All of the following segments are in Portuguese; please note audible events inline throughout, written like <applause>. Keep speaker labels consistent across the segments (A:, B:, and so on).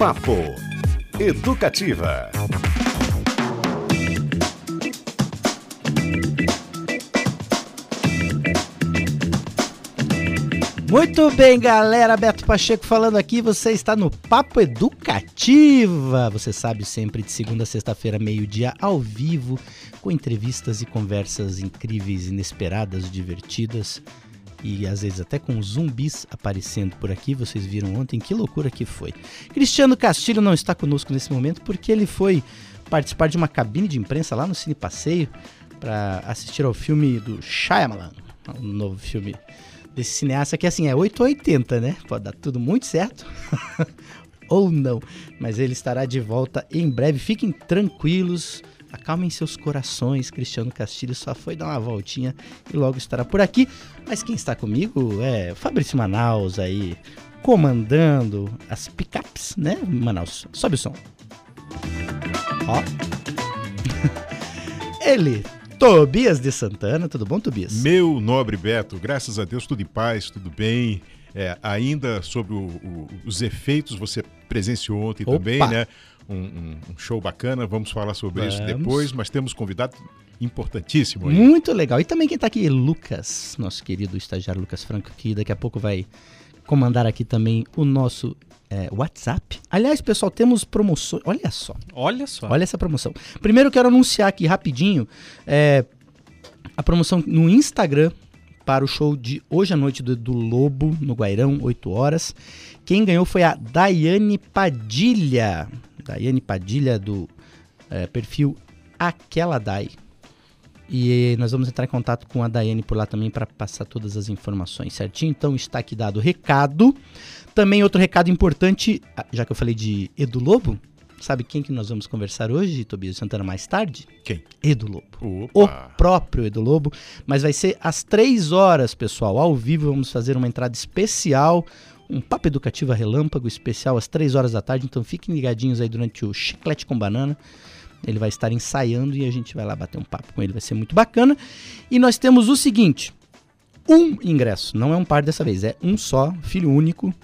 A: Papo Educativa.
B: Muito bem, galera. Beto Pacheco falando aqui. Você está no Papo Educativa. Você sabe, sempre de segunda a sexta-feira, meio-dia, ao vivo, com entrevistas e conversas incríveis, inesperadas, divertidas e às vezes até com zumbis aparecendo por aqui. Vocês viram ontem que loucura que foi. Cristiano Castilho não está conosco nesse momento porque ele foi participar de uma cabine de imprensa lá no Cine Passeio para assistir ao filme do Shyamalan, um novo filme desse cineasta que assim é 880, né? Pode dar tudo muito certo. <laughs> ou não, mas ele estará de volta em breve. Fiquem tranquilos, acalmem seus corações. Cristiano Castilho só foi dar uma voltinha e logo estará por aqui. Mas quem está comigo é Fabrício Manaus aí, comandando as picapes, né? Manaus, sobe o som. Ó. <laughs> ele Tobias de Santana, tudo bom, Tobias?
C: Meu nobre Beto, graças a Deus, tudo em paz, tudo bem. É, ainda sobre o, o, os efeitos, você presenciou ontem Opa. também, né? Um, um, um, show bacana, vamos falar sobre vamos. isso depois, mas temos convidado importantíssimo. Aí.
B: Muito legal. E também quem está aqui, Lucas, nosso querido estagiário Lucas Franco, que daqui a pouco vai comandar aqui também o nosso é, WhatsApp. Aliás, pessoal, temos promoções. Olha só.
D: Olha só.
B: Olha essa promoção. Primeiro eu quero anunciar aqui rapidinho é, a promoção no Instagram para o show de hoje à noite do, do Lobo, no Guairão, 8 horas. Quem ganhou foi a Daiane Padilha. Daiane Padilha do é, perfil Aquela Dai. E nós vamos entrar em contato com a Daiane por lá também para passar todas as informações certinho. Então está aqui dado o recado. Também outro recado importante, ah, já que eu falei de Edu Lobo, sabe quem que nós vamos conversar hoje, Tobias Santana, mais tarde?
C: Quem?
B: Edu Lobo. Opa. O próprio Edu Lobo. Mas vai ser às três horas, pessoal. Ao vivo vamos fazer uma entrada especial um papo educativo relâmpago especial às 3 horas da tarde, então fiquem ligadinhos aí durante o Chiclete com Banana. Ele vai estar ensaiando e a gente vai lá bater um papo com ele, vai ser muito bacana. E nós temos o seguinte: um ingresso, não é um par dessa vez, é um só, filho único,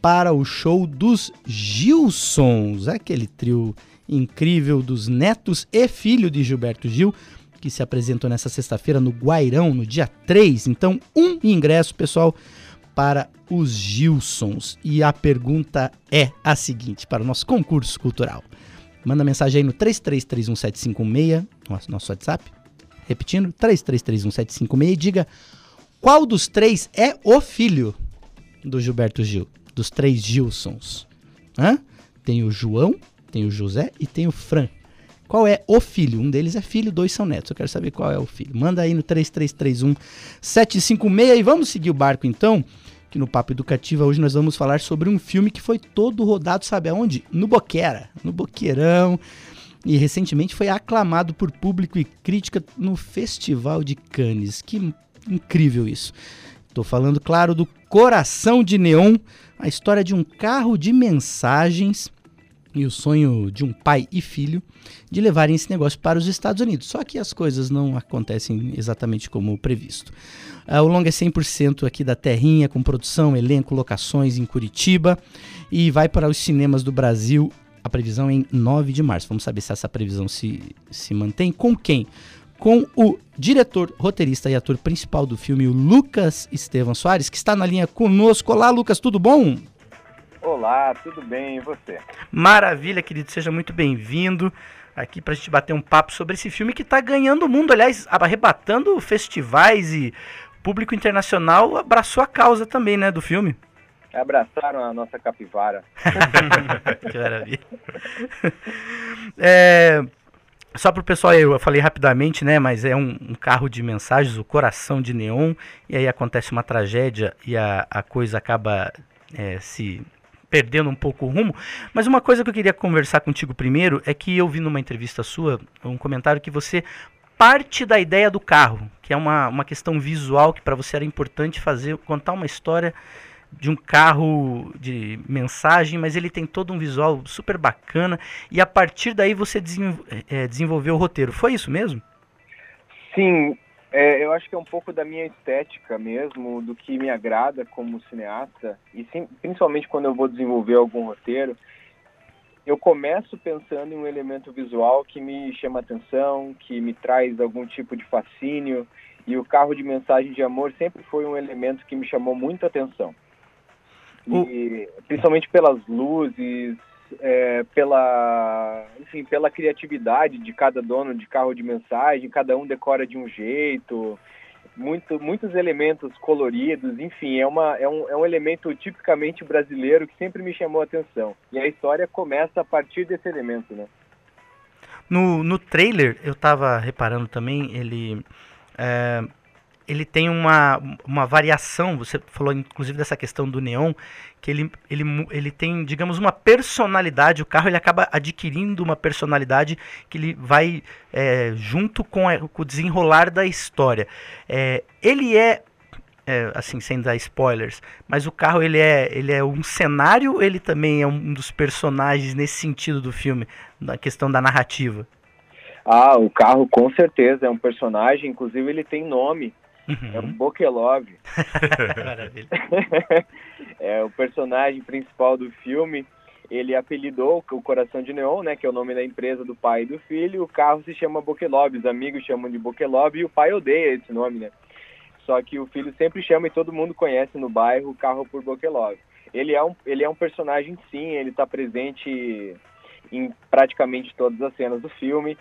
B: para o show dos Gilsons, aquele trio incrível dos netos e filho de Gilberto Gil, que se apresentou nessa sexta-feira no Guairão, no dia 3. Então, um ingresso, pessoal, para os Gilsons. E a pergunta é a seguinte, para o nosso concurso cultural. Manda mensagem aí no 33317516, nosso, nosso WhatsApp. Repetindo, 33317516 e diga qual dos três é o filho do Gilberto Gil, dos três Gilsons. Hã? Tem o João, tem o José e tem o Fran. Qual é o filho? Um deles é filho, dois são netos. Eu quero saber qual é o filho. Manda aí no 3331 756 e vamos seguir o barco então que no Papo Educativa hoje nós vamos falar sobre um filme que foi todo rodado, sabe aonde? No Boquera, no Boqueirão. E recentemente foi aclamado por público e crítica no Festival de Cannes. Que incrível isso. Estou falando, claro, do Coração de Neon, a história de um carro de mensagens e o sonho de um pai e filho de levarem esse negócio para os Estados Unidos. Só que as coisas não acontecem exatamente como previsto. Uh, o longa é 100% aqui da terrinha, com produção, elenco, locações em Curitiba e vai para os cinemas do Brasil. A previsão é em 9 de março. Vamos saber se essa previsão se, se mantém. Com quem? Com o diretor, roteirista e ator principal do filme, o Lucas Estevam Soares, que está na linha conosco. Olá, Lucas, tudo bom?
E: Olá, tudo bem? E você?
B: Maravilha, querido. Seja muito bem-vindo aqui para a gente bater um papo sobre esse filme que está ganhando o mundo, aliás, arrebatando festivais e público internacional abraçou a causa também, né, do filme.
E: Abraçaram a nossa capivara. <laughs>
B: que maravilha. É, só para o pessoal, eu falei rapidamente, né? Mas é um, um, carro de mensagens, o coração de neon, e aí acontece uma tragédia e a, a coisa acaba é, se perdendo um pouco o rumo. Mas uma coisa que eu queria conversar contigo primeiro é que eu vi numa entrevista sua um comentário que você parte da ideia do carro, que é uma, uma questão visual que para você era importante fazer, contar uma história de um carro de mensagem, mas ele tem todo um visual super bacana e a partir daí você é, desenvolveu o roteiro. Foi isso mesmo?
E: Sim, é, eu acho que é um pouco da minha estética mesmo, do que me agrada como cineasta, e sim, principalmente quando eu vou desenvolver algum roteiro, eu começo pensando em um elemento visual que me chama atenção, que me traz algum tipo de fascínio, e o carro de mensagem de amor sempre foi um elemento que me chamou muita atenção. E, principalmente pelas luzes, é, pela, enfim, pela criatividade de cada dono de carro de mensagem, cada um decora de um jeito, muito, muitos elementos coloridos, enfim, é, uma, é, um, é um elemento tipicamente brasileiro que sempre me chamou a atenção. E a história começa a partir desse elemento, né?
B: No, no trailer, eu estava reparando também, ele é, ele tem uma, uma variação, você falou inclusive dessa questão do neon, que ele, ele, ele tem, digamos, uma personalidade, o carro ele acaba adquirindo uma personalidade que ele vai é, junto com, a, com, o desenrolar da história. É, ele é, é, assim, sem dar spoilers, mas o carro ele é, ele é um cenário, ele também é um dos personagens nesse sentido do filme, na questão da narrativa.
E: Ah, o carro com certeza é um personagem, inclusive ele tem nome. Uhum. É o Bokelov. <laughs> Maravilha. <laughs> é o personagem principal do filme. Ele apelidou o Coração de Neon, né, que é o nome da empresa do pai e do filho. O carro se chama Bokelov, os amigos chamam de Bokelov e o pai odeia esse nome, né? Só que o filho sempre chama e todo mundo conhece no bairro o carro por Bokelov. Ele é um, ele é um personagem, sim, ele está presente em praticamente todas as cenas do filme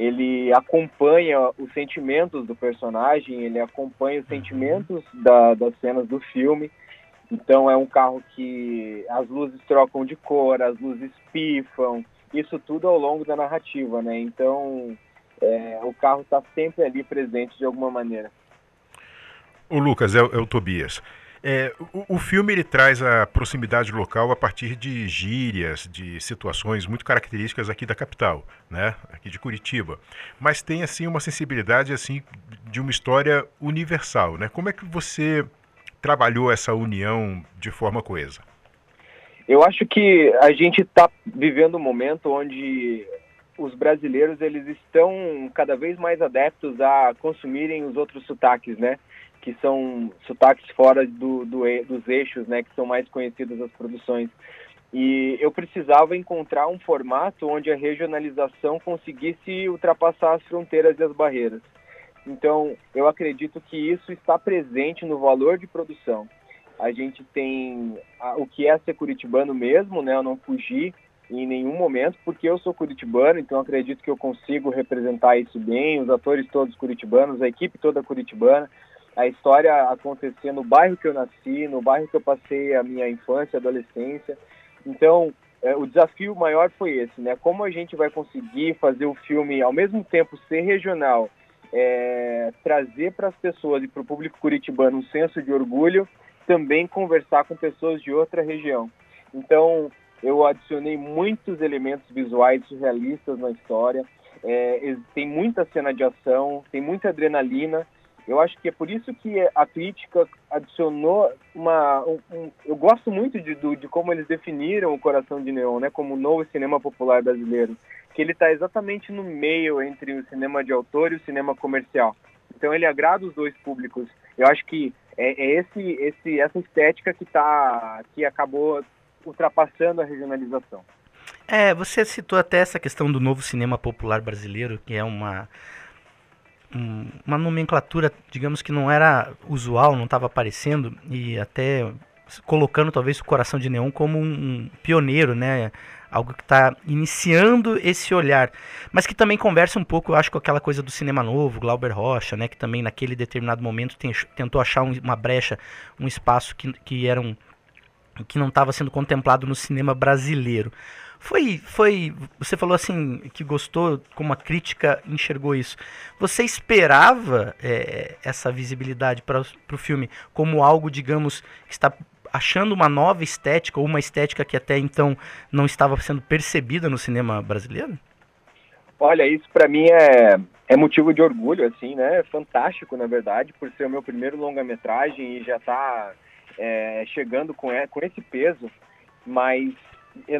E: ele acompanha os sentimentos do personagem, ele acompanha os sentimentos da, das cenas do filme. Então é um carro que as luzes trocam de cor, as luzes pifam, isso tudo ao longo da narrativa, né? Então é, o carro está sempre ali presente de alguma maneira.
C: O Lucas, é, é o Tobias. É, o, o, filme ele traz a proximidade local a partir de gírias, de situações muito características aqui da capital, né? Aqui de Curitiba. Mas tem assim uma sensibilidade assim de uma história universal, né? Como é que você trabalhou essa união de forma coesa?
E: Eu acho que a gente está vivendo um momento onde os brasileiros eles estão cada vez mais adeptos a consumirem os outros sotaques, né? Que são sotaques fora do, do, dos eixos, né, que são mais conhecidas as produções. E eu precisava encontrar um formato onde a regionalização conseguisse ultrapassar as fronteiras e as barreiras. Então, eu acredito que isso está presente no valor de produção. A gente tem a, o que é ser curitibano mesmo, né? Eu não fugi em nenhum momento, porque eu sou curitibano, então acredito que eu consigo representar isso bem, os atores todos curitibanos, a equipe toda curitibana a história acontecia no bairro que eu nasci, no bairro que eu passei a minha infância, adolescência. Então, é, o desafio maior foi esse, né? Como a gente vai conseguir fazer o filme ao mesmo tempo ser regional, é, trazer para as pessoas e para o público curitibano um senso de orgulho, também conversar com pessoas de outra região. Então, eu adicionei muitos elementos visuais surrealistas na história. É, tem muita cena de ação, tem muita adrenalina eu acho que é por isso que a crítica adicionou uma. Um, um, eu gosto muito de, de como eles definiram o Coração de Neon, né, como o novo cinema popular brasileiro, que ele está exatamente no meio entre o cinema de autor e o cinema comercial. Então ele agrada os dois públicos. Eu acho que é, é esse, esse, essa estética que tá, que acabou ultrapassando a regionalização.
B: É, você citou até essa questão do novo cinema popular brasileiro, que é uma um, uma nomenclatura, digamos que não era usual, não estava aparecendo e até colocando talvez o Coração de Neon como um, pioneiro, né? Algo que está iniciando esse olhar, mas que também conversa um pouco, eu acho, com aquela coisa do cinema novo, Glauber Rocha, né? Que também naquele determinado momento tem, tentou achar um, uma brecha, um espaço que, que era um, que não estava sendo contemplado no cinema brasileiro. Foi, foi. Você falou assim que gostou, como a crítica enxergou isso. Você esperava é, essa visibilidade para o filme como algo, digamos, que está achando uma nova estética ou uma estética que até então não estava sendo percebida no cinema brasileiro?
E: Olha, isso para mim é, é motivo de orgulho, assim, né? Fantástico, na verdade, por ser o meu primeiro longa-metragem e já tá é, chegando com, com esse peso. Mas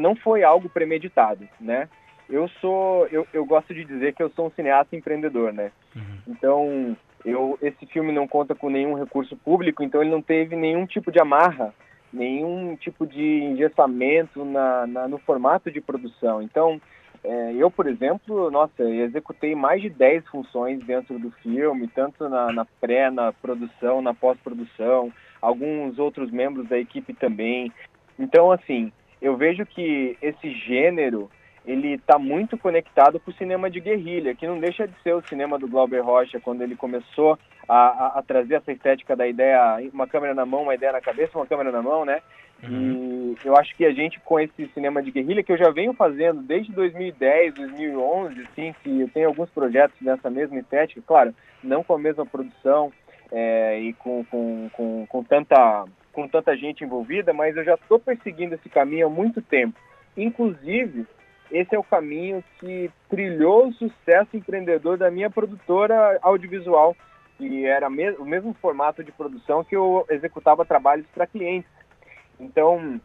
E: não foi algo premeditado, né? Eu sou, eu, eu gosto de dizer que eu sou um cineasta empreendedor, né? Uhum. Então, eu, esse filme não conta com nenhum recurso público, então ele não teve nenhum tipo de amarra nenhum tipo de engessamento na, na no formato de produção. Então, é, eu, por exemplo, nossa, executei mais de 10 funções dentro do filme, tanto na, na pré, na produção, na pós-produção, alguns outros membros da equipe também. Então, assim, eu vejo que esse gênero ele está muito conectado com o cinema de guerrilha, que não deixa de ser o cinema do Glauber Rocha, quando ele começou a, a, a, trazer essa estética da ideia, uma câmera na mão, uma ideia na cabeça, uma câmera na mão, né? Uhum. E eu acho que a gente, com esse cinema de guerrilha, que eu já venho fazendo desde 2010, 2011, assim, que eu tenho alguns projetos nessa mesma estética, claro, não com a mesma produção é, e com, com, com, com, tanta, com tanta gente envolvida, mas eu já estou perseguindo esse caminho há muito tempo. Inclusive, esse é o caminho que trilhou o sucesso empreendedor da minha produtora audiovisual, que era o mesmo formato de produção que eu executava trabalhos para clientes. Então,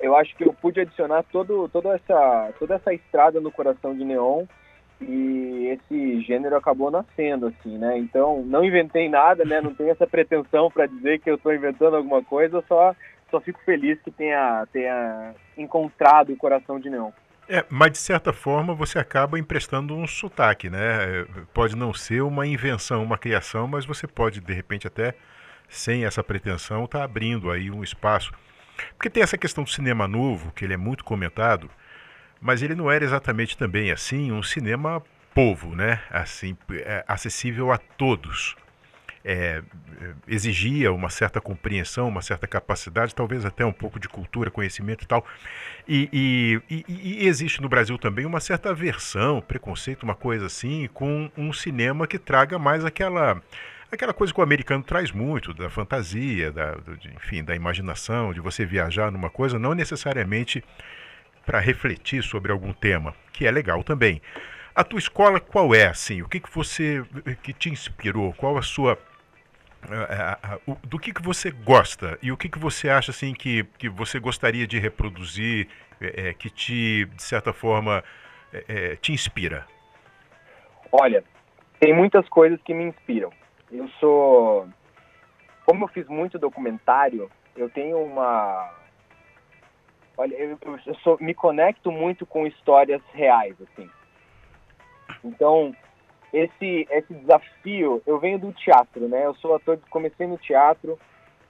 E: eu acho que eu pude adicionar todo, toda, essa, toda essa estrada no coração de Neon e esse gênero acabou nascendo, assim, né? Então, não inventei nada, né? Não tenho essa pretensão para dizer que eu estou inventando alguma coisa, só, só fico feliz que tenha, tenha encontrado o coração de Neon.
C: É, mas de certa forma você acaba emprestando um sotaque, né? Pode não ser uma invenção, uma criação, mas você pode, de repente, até sem essa pretensão, estar tá abrindo aí um espaço. Porque tem essa questão do cinema novo, que ele é muito comentado, mas ele não era exatamente também assim um cinema povo, né? Assim, é, acessível a todos é, exigia uma certa compreensão, uma certa capacidade, talvez até um pouco de cultura, conhecimento e tal. E, e, e, existe no Brasil também uma certa aversão, preconceito, uma coisa assim, com um cinema que traga mais aquela aquela coisa que o americano traz muito, da fantasia, da, do, de, enfim, da imaginação, de você viajar numa coisa, não necessariamente para refletir sobre algum tema, que é legal também. A tua escola qual é, assim? O que, que você que te inspirou? Qual a sua é, é, do que, que você gosta e o que, que você acha assim que, que você gostaria de reproduzir é, que te de certa forma é, te inspira
E: olha tem muitas coisas que me inspiram eu sou como eu fiz muito documentário eu tenho uma olha eu, eu sou, me conecto muito com histórias reais assim então esse, esse desafio, eu venho do teatro, né? Eu sou ator, comecei no teatro,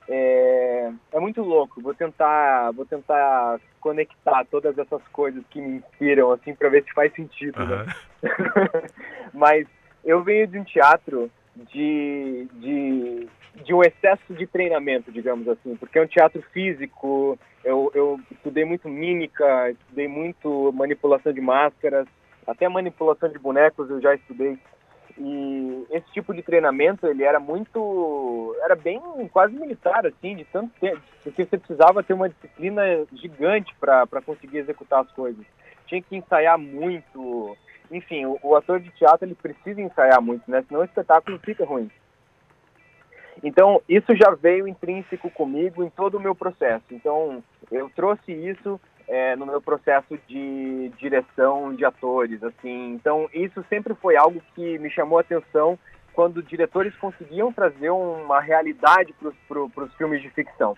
E: é, é muito louco. Vou tentar, vou tentar conectar todas essas coisas que me inspiram, assim, para ver se faz sentido, uhum. né? <laughs> Mas eu venho de um teatro de, de, de um excesso de treinamento, digamos assim, porque é um teatro físico. Eu, eu estudei muito mímica, estudei muito manipulação de máscaras, até manipulação de bonecos eu já estudei. E esse tipo de treinamento, ele era muito... Era bem quase militar, assim, de tanto tempo. Porque você precisava ter uma disciplina gigante para conseguir executar as coisas. Tinha que ensaiar muito. Enfim, o, o ator de teatro, ele precisa ensaiar muito, né? Senão o espetáculo fica ruim. Então, isso já veio intrínseco comigo em todo o meu processo. Então, eu trouxe isso é, no meu processo de direção de atores, assim. Então, isso sempre foi algo que me chamou a atenção quando diretores conseguiam trazer uma realidade para os filmes de ficção.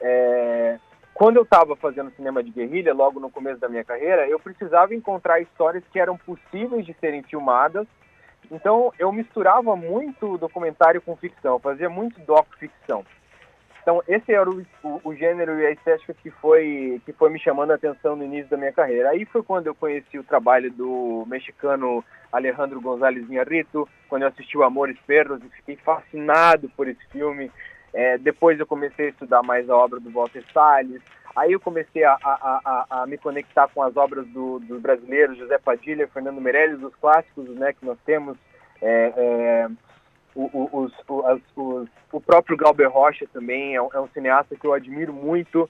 E: É, quando eu estava fazendo cinema de guerrilha, logo no começo da minha carreira, eu precisava encontrar histórias que eram possíveis de serem filmadas. Então, eu misturava muito documentário com ficção, fazia muito doc-ficção. Então, esse era o, o, o, gênero e a estética que foi, que foi me chamando a atenção no início da minha carreira. Aí foi quando eu conheci o trabalho do mexicano Alejandro González Iñárritu, quando eu assisti o Amores Perros e fiquei fascinado por esse filme. É, depois eu comecei a estudar mais a obra do Walter Salles. Aí eu comecei a, a, a, a me conectar com as obras do, dos brasileiros, José Padilha, Fernando Meirelles, os clássicos né, que nós temos. É, é, o, os, os, os, o próprio Galber Rocha também é um, é um, cineasta que eu admiro muito,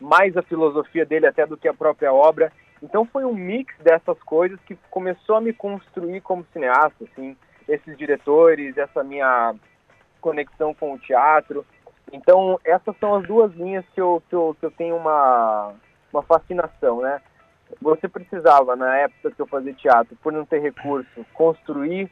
E: mais a filosofia dele até do que a própria obra. Então foi um mix dessas coisas que começou a me construir como cineasta, assim, esses diretores, essa minha conexão com o teatro. Então essas são as duas linhas que eu, que eu, que eu tenho uma, uma fascinação, né? Você precisava, na época que eu fazia teatro, por não ter recurso, construir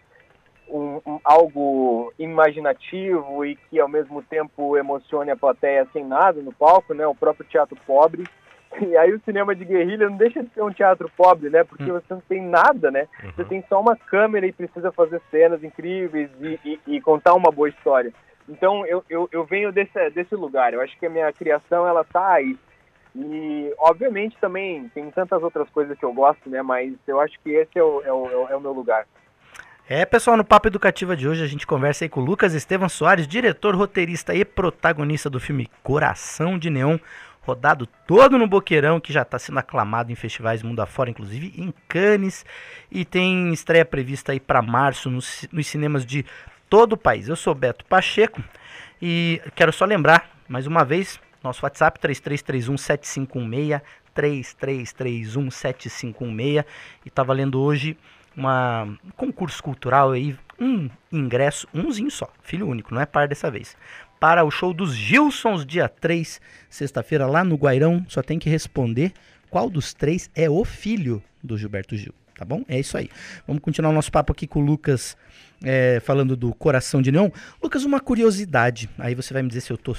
E: um, um, algo imaginativo e que ao mesmo tempo emocione a plateia sem nada no palco, né? O próprio teatro pobre. <laughs> E aí o cinema de guerrilha não deixa de ser um teatro pobre, né? Porque hum. você não tem nada, né? Uhum. Você tem só uma câmera e precisa fazer cenas incríveis e, e, e contar uma boa história. Então eu, eu, eu, venho desse, desse lugar. Eu acho que a minha criação ela tá aí. E obviamente também tem tantas outras coisas que eu gosto, né? Mas eu acho que esse é o, é o, é o meu lugar.
B: É, pessoal, no Papo Educativa de hoje a gente conversa aí com o Lucas Estevam Soares, diretor, roteirista e protagonista do filme Coração de Neon, rodado todo no Boqueirão, que já está sendo aclamado em festivais mundo afora, inclusive em Cannes, e tem estreia prevista aí para março nos, nos cinemas de todo o país. Eu sou Beto Pacheco e quero só lembrar, mais uma vez, nosso WhatsApp 3331 7516 3331 7516 e tá valendo hoje um concurso cultural aí, um ingresso, umzinho só, filho único, não é par dessa vez. Para o show dos Gilsons, dia 3, sexta-feira, lá no Guairão. Só tem que responder qual dos três é o filho do Gilberto Gil. Tá bom? É isso aí. Vamos continuar o nosso papo aqui com o Lucas, é, falando do Coração de Neon. Lucas, uma curiosidade. Aí você vai me dizer se eu tô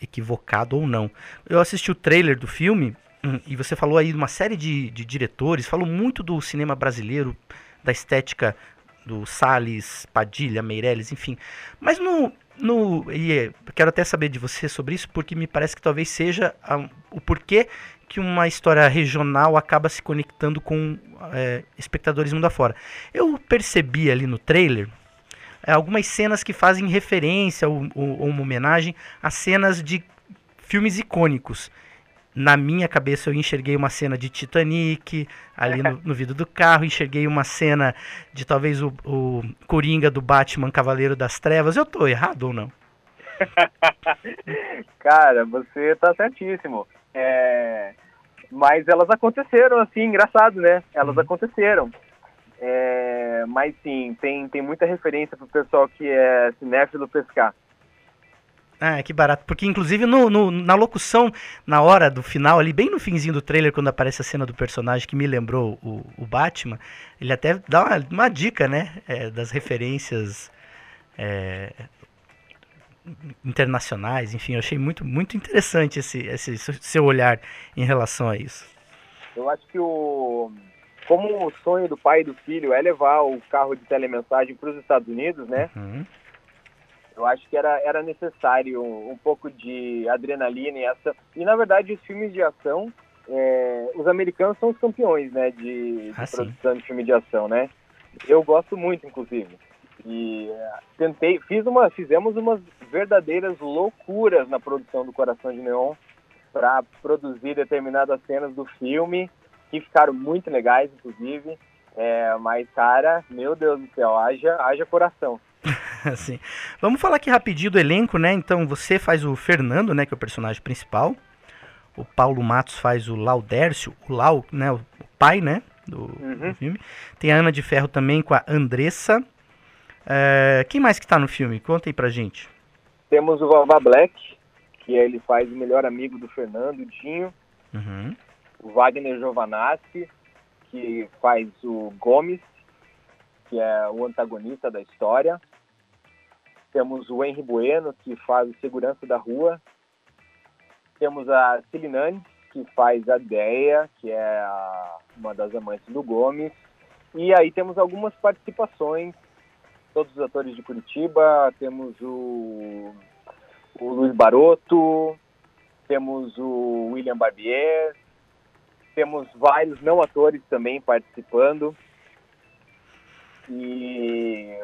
B: equivocado ou não. Eu assisti o trailer do filme hum, e você falou aí de uma série de, de diretores, falou muito do cinema brasileiro, da estética do Salles, Padilha, Meirelles, enfim. Mas no, no e é, quero até saber de você sobre isso, porque me parece que talvez seja a, o porquê que uma história regional acaba se conectando com é, espectadores mundo afora. Eu percebi ali no trailer é, algumas cenas que fazem referência ou, ou, ou uma homenagem a cenas de filmes icônicos na minha cabeça eu enxerguei uma cena de Titanic ali no, <laughs> no vidro do carro, enxerguei uma cena de talvez o, o Coringa do Batman Cavaleiro das Trevas. Eu tô errado ou não? <laughs>
E: Cara, você tá certíssimo. É... Mas elas aconteceram assim, engraçado, né? Elas uhum. aconteceram. É... Mas sim, tem, tem muita referência pro pessoal que é cinéfilo pescar.
B: Ah, que barato. Porque, inclusive, no, no, na locução, na hora do final, ali, bem no finzinho do trailer, quando aparece a cena do personagem que me lembrou o, o Batman, ele até dá uma, uma dica, né? É, das referências é, internacionais, enfim, eu achei muito, muito interessante esse, esse seu olhar em relação a isso.
E: Eu acho que o. Como o sonho do pai e do filho é levar o carro de telemensagem para os Estados Unidos, né? Uhum eu acho que era, era necessário um, um pouco de adrenalina e ação. E, na verdade, os filmes de ação, é, os americanos são os campeões, né, de, ah, de produção de filme de ação, né? Eu gosto muito, inclusive. E é, tentei, fiz uma, fizemos umas verdadeiras loucuras na produção do Coração de Neon para produzir determinadas cenas do filme que ficaram muito legais, inclusive. É, mas, cara, meu Deus do céu, haja, haja coração. <laughs>
B: assim. Vamos falar aqui rapidinho do elenco, né? Então você faz o Fernando, né, que é o personagem principal. O Paulo Matos faz o Laudércio, o Lau, né, o pai, né, do, uhum. do filme. Tem a Ana de Ferro também com a Andressa. É, quem mais que tá no filme? Conta aí pra gente.
E: Temos o Vavá Black, que ele faz o melhor amigo do Fernando, o Dinho. Uhum. O Wagner Giovanassi, que faz o Gomes, que é o antagonista da história. Temos o Henry Bueno, que faz o Segurança da Rua. Temos a Cilinane, que faz a Deia, que é a, uma das amantes do Gomes. E aí temos algumas participações, todos os atores de Curitiba. Temos o, o Luiz Baroto, temos o William Barbier, temos vários não atores também participando. E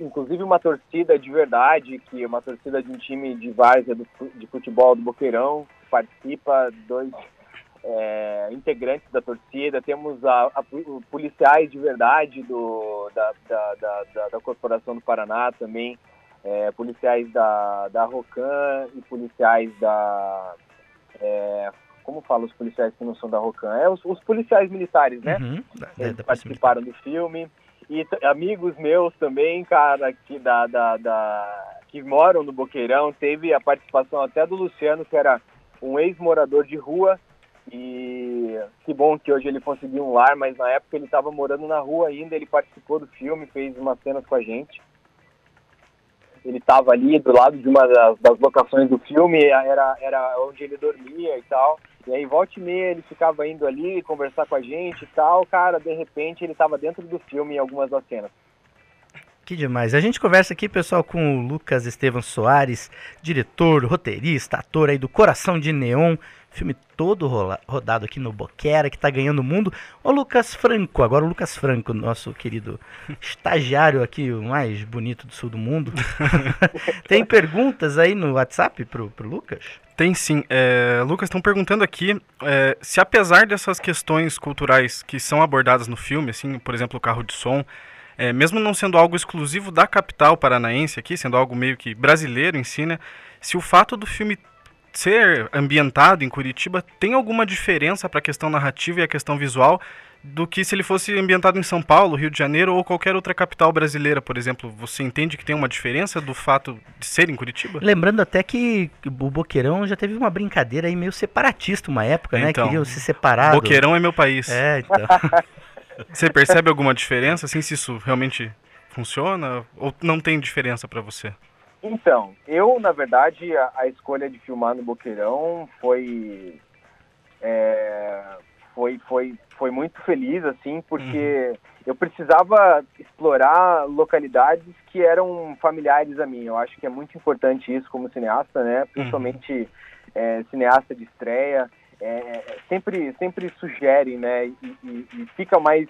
E: inclusive uma torcida de verdade, que é uma torcida de um time de várzea de futebol do Boqueirão, participa, dois é, integrantes da torcida, temos a, a, policiais de verdade do, da, da, da, da Corporação do Paraná também, é, policiais da, da Rocan e policiais da... É, como fala os policiais que não são da Rocan? É os, os policiais militares, né? Uhum, Eles participaram do filme e amigos meus também, cara, que, da, da, da, que moram no Boqueirão, teve a participação até do Luciano, que era um ex-morador de rua, e que bom que hoje ele conseguiu um lar, mas na época ele estava morando na rua ainda, ele participou do filme, fez umas cenas com a gente. Ele estava ali do lado de uma das, das, locações do filme, era, era onde ele dormia e tal. E aí, volta e meia, ele ficava indo ali conversar com a gente e tal. Cara, de repente, ele estava dentro do filme em algumas das cenas.
B: Que demais. A gente conversa aqui, pessoal, com o Lucas Estevam Soares, diretor, roteirista, ator aí do Coração de Neon, filme todo rodado aqui no Boquera, que está ganhando o mundo. O Lucas Franco, agora o Lucas Franco, nosso querido <laughs> estagiário aqui, o mais bonito do sul do mundo. <laughs> Tem perguntas aí no WhatsApp pro, pro Lucas?
D: Tem sim. É, Lucas, estão perguntando aqui é, se apesar dessas questões culturais que são abordadas no filme, assim, por exemplo, o carro de som, é, mesmo não sendo algo exclusivo da capital paranaense aqui, sendo algo meio que brasileiro em si, né, se o fato do filme ser ambientado em Curitiba tem alguma diferença para a questão narrativa e a questão visual do que se ele fosse ambientado em São Paulo, Rio de Janeiro ou qualquer outra capital brasileira, por exemplo? Você entende que tem uma diferença do fato de ser em Curitiba?
B: Lembrando até que o Boqueirão já teve uma brincadeira aí meio separatista uma época, né?
D: então,
B: né? Queriam se separar.
D: Boqueirão é meu país.
B: É, então. <laughs>
D: você percebe alguma diferença, assim, se isso realmente funciona ou não tem diferença para você?
E: Então, eu, na verdade, a, a, escolha de filmar no Boqueirão foi, é, foi, foi, foi muito feliz, assim, porque uhum. eu precisava explorar localidades que eram familiares a mim. Eu acho que é muito importante isso como cineasta, né? Principalmente uhum. é, cineasta de estreia. É, sempre, sempre sugere, né? E, e, e fica mais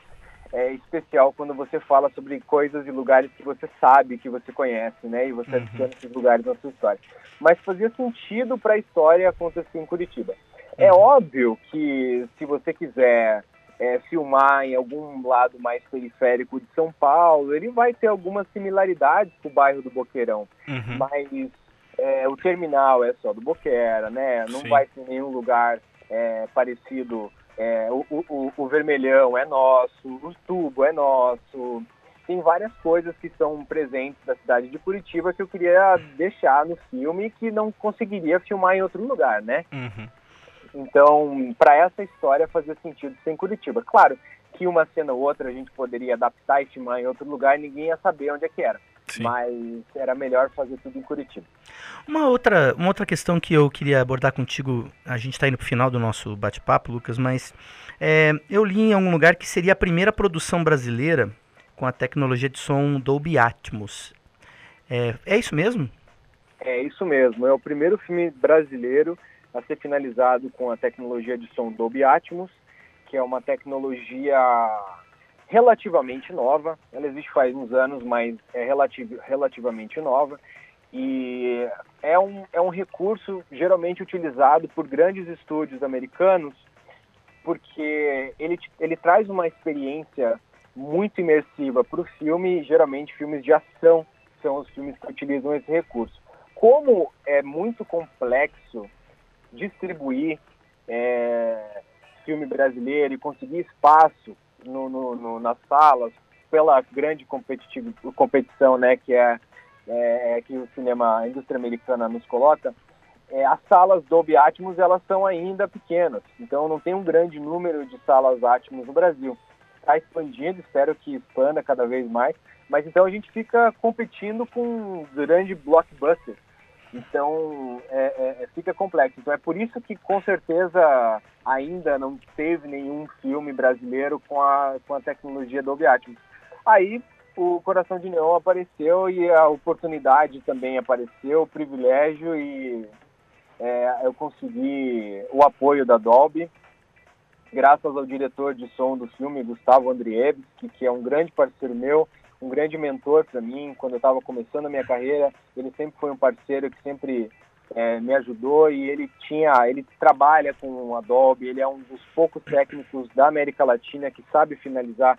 E: é especial quando você fala sobre coisas e lugares que você sabe, que você conhece, né? E você uhum. adiciona esses lugares na sua história. Mas fazia sentido para a história acontecer em Curitiba. É uhum. É óbvio que se você quiser é, filmar em algum lado mais periférico de São Paulo, ele vai ter algumas similaridades com o bairro do Boqueirão. Uhum. Mas é, o terminal é só do Boqueira, né? Não Sim. vai ter nenhum lugar é, parecido é, o, o, o, vermelhão é nosso, o tubo é nosso. Tem várias coisas que são presentes da cidade de Curitiba que eu queria deixar no filme que não conseguiria filmar em outro lugar, né? Uhum. Então, para essa história fazia sentido ser em Curitiba. Claro que uma cena ou outra a gente poderia adaptar e filmar em outro lugar e ninguém ia saber onde é que era. Sim. mas era melhor fazer tudo em Curitiba.
B: Uma outra, uma outra questão que eu queria abordar contigo, a gente está indo para o final do nosso bate-papo, Lucas, mas é, eu li em algum lugar que seria a primeira produção brasileira com a tecnologia de som Dolby Atmos. É, é isso mesmo?
E: É isso mesmo. É o primeiro filme brasileiro a ser finalizado com a tecnologia de som Dolby Atmos, que é uma tecnologia relativamente nova. Ela existe faz uns anos, mas é relativ relativamente nova. E é um, é um recurso geralmente utilizado por grandes estúdios americanos, porque ele, ele traz uma experiência muito imersiva para o filme, geralmente filmes de ação são os filmes que utilizam esse recurso. Como é muito complexo distribuir é, filme brasileiro e conseguir espaço no, no, no, nas salas pela grande competição né, que é, é, que o cinema, a indústria americana nos coloca, é, as salas Dolby Atmos elas são ainda pequenas, então não tem um grande número de salas Atmos no Brasil. Está expandindo, espero que expanda cada vez mais, mas então a gente fica competindo com grandes blockbusters então, é, é, é, fica complexo. Então, é por isso que, com certeza, ainda não teve nenhum filme brasileiro com a, com a tecnologia Dolby Atmos. Aí, o Coração de Neon apareceu e a oportunidade também apareceu, o privilégio e é, eu consegui o apoio da Dolby, graças ao diretor de som do filme, Gustavo Andrievski, que é um grande parceiro meu, um grande mentor para mim quando eu estava começando a minha carreira. Ele sempre foi um parceiro que sempre é, me ajudou e ele tinha, ele trabalha com Adobe. Ele é um dos poucos técnicos da América Latina que sabe finalizar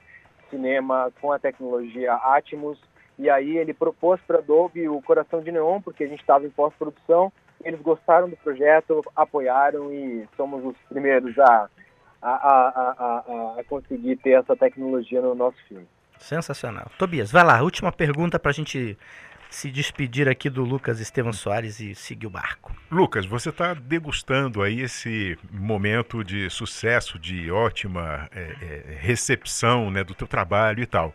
E: cinema com a tecnologia Atmos. E aí ele propôs para Adobe o Coração de Neon porque a gente estava em pós-produção. Eles gostaram do projeto, apoiaram e somos os primeiros a, a, a, a, a conseguir ter essa tecnologia no nosso filme.
B: Sensacional. Tobias, vai lá, última pergunta para a gente se despedir aqui do Lucas Estevam Soares e seguir o barco.
C: Lucas, você está degustando aí esse momento de sucesso, de ótima é, é, recepção né, do teu trabalho e tal.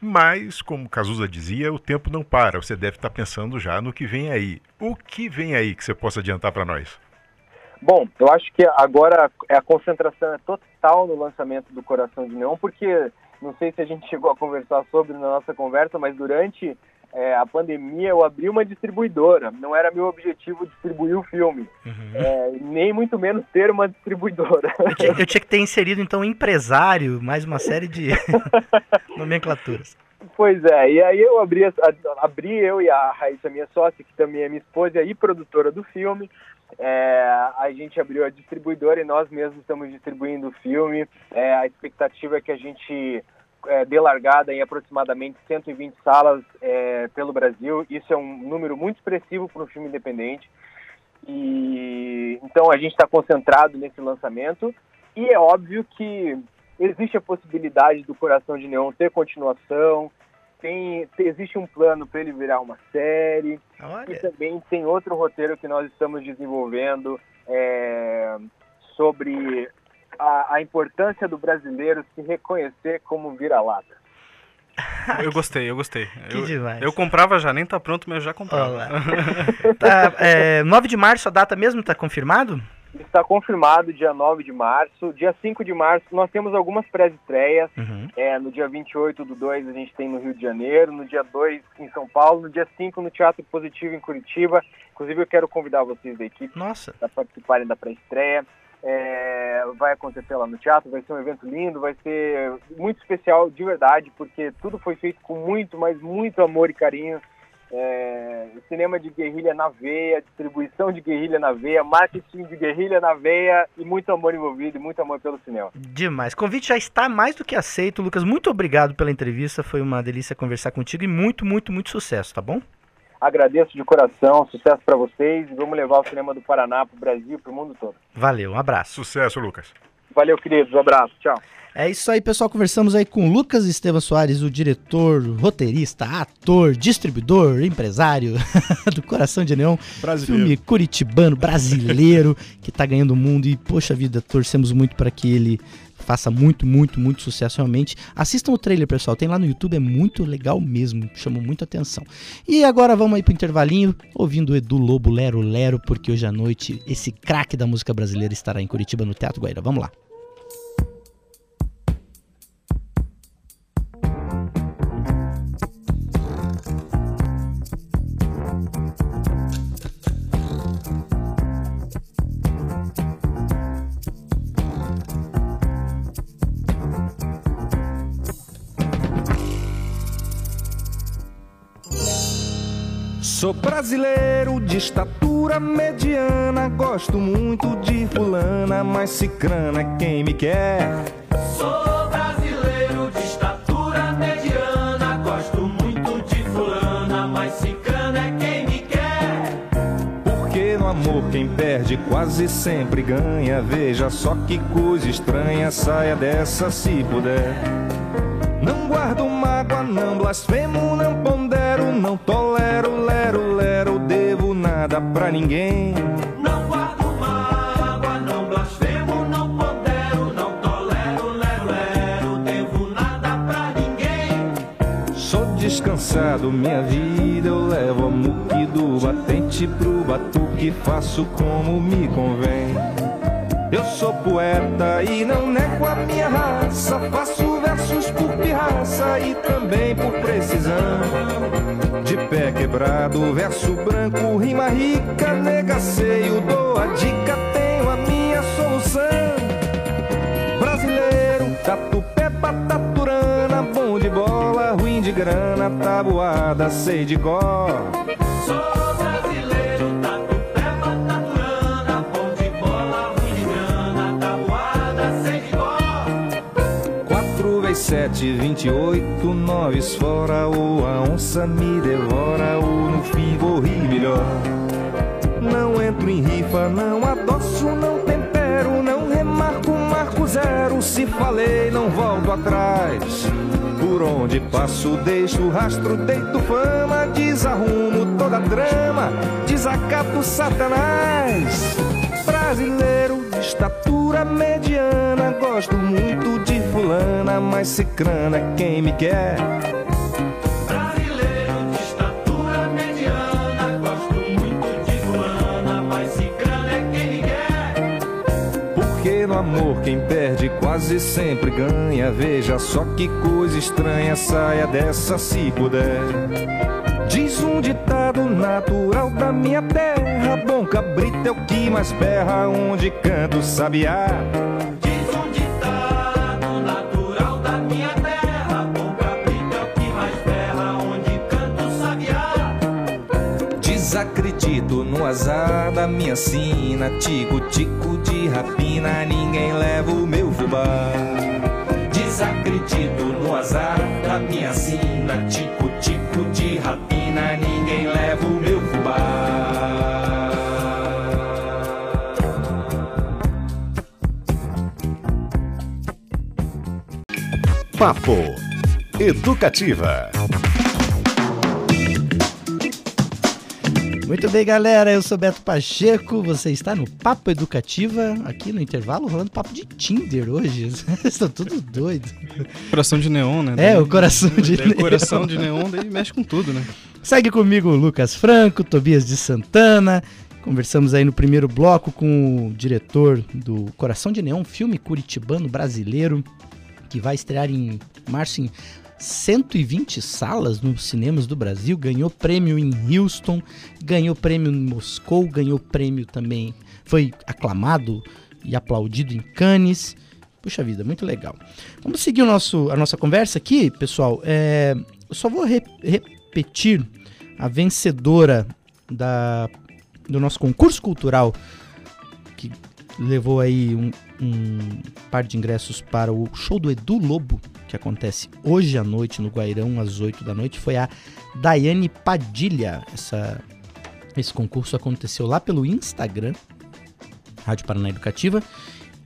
C: Mas, como Cazuza dizia, o tempo não para. Você deve estar tá pensando já no que vem aí. O que vem aí que você possa adiantar para nós?
E: Bom, eu acho que agora a concentração é total no lançamento do Coração de Neon, porque não sei se a gente chegou a conversar sobre na nossa conversa, mas durante é, a pandemia eu abri uma distribuidora. Não era meu objetivo distribuir o filme, uhum. é, nem muito menos ter uma distribuidora.
B: Eu tinha, eu tinha, que ter inserido então empresário, mais uma série de <laughs> nomenclaturas.
E: Pois é, e aí eu abri, abri eu e a Raíssa, minha sócia, que também é minha esposa e produtora do filme, é, a gente abriu a distribuidora e nós mesmos estamos distribuindo o filme. É, a expectativa é que a gente é, dê largada em aproximadamente 120 salas é, pelo Brasil. Isso é um número muito expressivo para um filme independente. E então a gente está concentrado nesse lançamento. E é óbvio que existe a possibilidade do Coração de Neon ter continuação, tem, existe um plano para ele virar uma série. Olha. E também tem outro roteiro que nós estamos desenvolvendo é, sobre a, a, importância do brasileiro se reconhecer como vira-lata.
D: Eu gostei, eu gostei.
B: Que eu, demais.
D: Eu comprava já, nem tá pronto, mas eu já comprava. <laughs>
B: tá, é, 9 de março, a data mesmo está confirmado?
E: Está confirmado dia 9 de março. Dia 5 de março nós temos algumas pré-estreias. Uhum. É, no dia 28 do 2 a gente tem no Rio de Janeiro, no dia 2 em São Paulo, no dia 5 no Teatro Positivo em Curitiba. Inclusive eu quero convidar vocês da equipe para participarem da pré-estreia. É, vai acontecer lá no teatro, vai ser um evento lindo, vai ser muito especial de verdade, porque tudo foi feito com muito, mas muito amor e carinho é, cinema de guerrilha na veia, distribuição de guerrilha na veia, marketing de guerrilha na veia e muito amor envolvido e muito amor pelo cinema.
B: Demais. Convite já está mais do que aceito, Lucas. Muito obrigado pela entrevista. Foi uma delícia conversar contigo e muito, muito, muito sucesso, tá bom?
E: Agradeço de coração, sucesso para vocês e vamos levar o cinema do Paraná para o Brasil e para o mundo todo.
B: Valeu, um abraço.
C: Sucesso, Lucas.
E: Valeu, queridos. Um abraço. Tchau.
B: É isso aí, pessoal. Conversamos aí com Lucas Estevam Soares, o diretor, roteirista, ator, distribuidor, empresário <laughs> do Coração de Neon. Brasileiro. Filme curitibano, brasileiro, que tá ganhando o mundo. E, poxa vida, torcemos muito para que ele faça muito, muito, muito sucesso realmente. Assistam o trailer, pessoal. Tem lá no YouTube, é muito legal mesmo. Chamou muita atenção. E agora vamos aí pro intervalinho, ouvindo o Edu Lobo Lero Lero, porque hoje à noite esse craque da música brasileira estará em Curitiba no Teatro Guaíra. Vamos lá.
F: Brasileiro de estatura mediana, gosto muito de fulana, mas cicrana é quem me quer.
G: Sou brasileiro de estatura mediana, gosto muito de fulana, mas cicrana é quem me quer.
F: Porque no amor quem perde quase sempre ganha, veja só que coisa estranha, saia dessa se puder. Não guardo mágoa, não blasfemo, não pondero, não tolero, lero, lero, pra ninguém.
G: Não guardo mágoa, não blasfemo, não pondero, não tolero, lero, lero, devo nada pra ninguém.
F: Sou descansado, minha vida eu levo a muque do batente pro batuque, faço como me convém. Eu sou poeta e não nego a minha raça. Faço versos por pirraça e também por precisão. De pé quebrado, verso branco, rima rica, negaceio, dou a dica, tenho a minha solução. Brasileiro, tatu-pé, pataturana, bom de bola, ruim de grana, tabuada, sei de cor. Sete, vinte e oito, nove fora, ou a onça me devora, ou no fim vou rir melhor. Não entro em rifa, não adoço, não tempero, não remarco, marco zero, se falei, não volto atrás. Por onde passo, deixo rastro, deito fama, desarrumo toda a trama, desacato Satanás. Brasileiro de estatura mediana, gosto muito de fulana, mas cicrana é quem me quer.
G: Brasileiro de estatura mediana, gosto muito de fulana, mas cicrana é quem me quer.
F: Porque no amor quem perde quase sempre ganha. Veja só que coisa estranha, saia dessa se puder. Diz um ditado natural da minha terra: Bom cabrito o que mais berra, onde canta o sabiá.
G: Diz ditado natural da minha terra, bom cabrito é o que mais berra, onde canta o sabiá.
F: Desacredito no azar da minha sina, tico-tico de rapina, ninguém leva o meu fubá. Desacredito no azar da minha sina, tico-tico de rapina, ninguém leva o meu fubá.
A: Papo Educativa.
B: Muito bem, galera. Eu sou Beto Pacheco. Você está no Papo Educativa, aqui no intervalo, rolando papo de Tinder hoje. Vocês <laughs> estão tudo doidos.
D: Coração de neon, né?
B: É,
D: Daí-
B: o coração de
D: daí coração de neon, daí mexe com tudo, né?
B: Segue comigo o Lucas Franco, Tobias de Santana. Conversamos aí no primeiro bloco com o diretor do Coração de Neon, filme curitibano brasileiro, que vai estrear em março em 120 salas nos cinemas do Brasil. Ganhou prêmio em Houston, ganhou prêmio em Moscou, ganhou prêmio também, foi aclamado e aplaudido em Cannes. Puxa vida, muito legal. Vamos seguir o nosso, a nossa conversa aqui, pessoal. É, eu só vou re- repetir a vencedora da, do nosso concurso cultural, que levou aí um, um par de ingressos para o show do Edu Lobo, que acontece hoje à noite no Guairão, às 8 da noite, foi a Daiane Padilha. Essa, esse concurso aconteceu lá pelo Instagram, Rádio Paraná Educativa.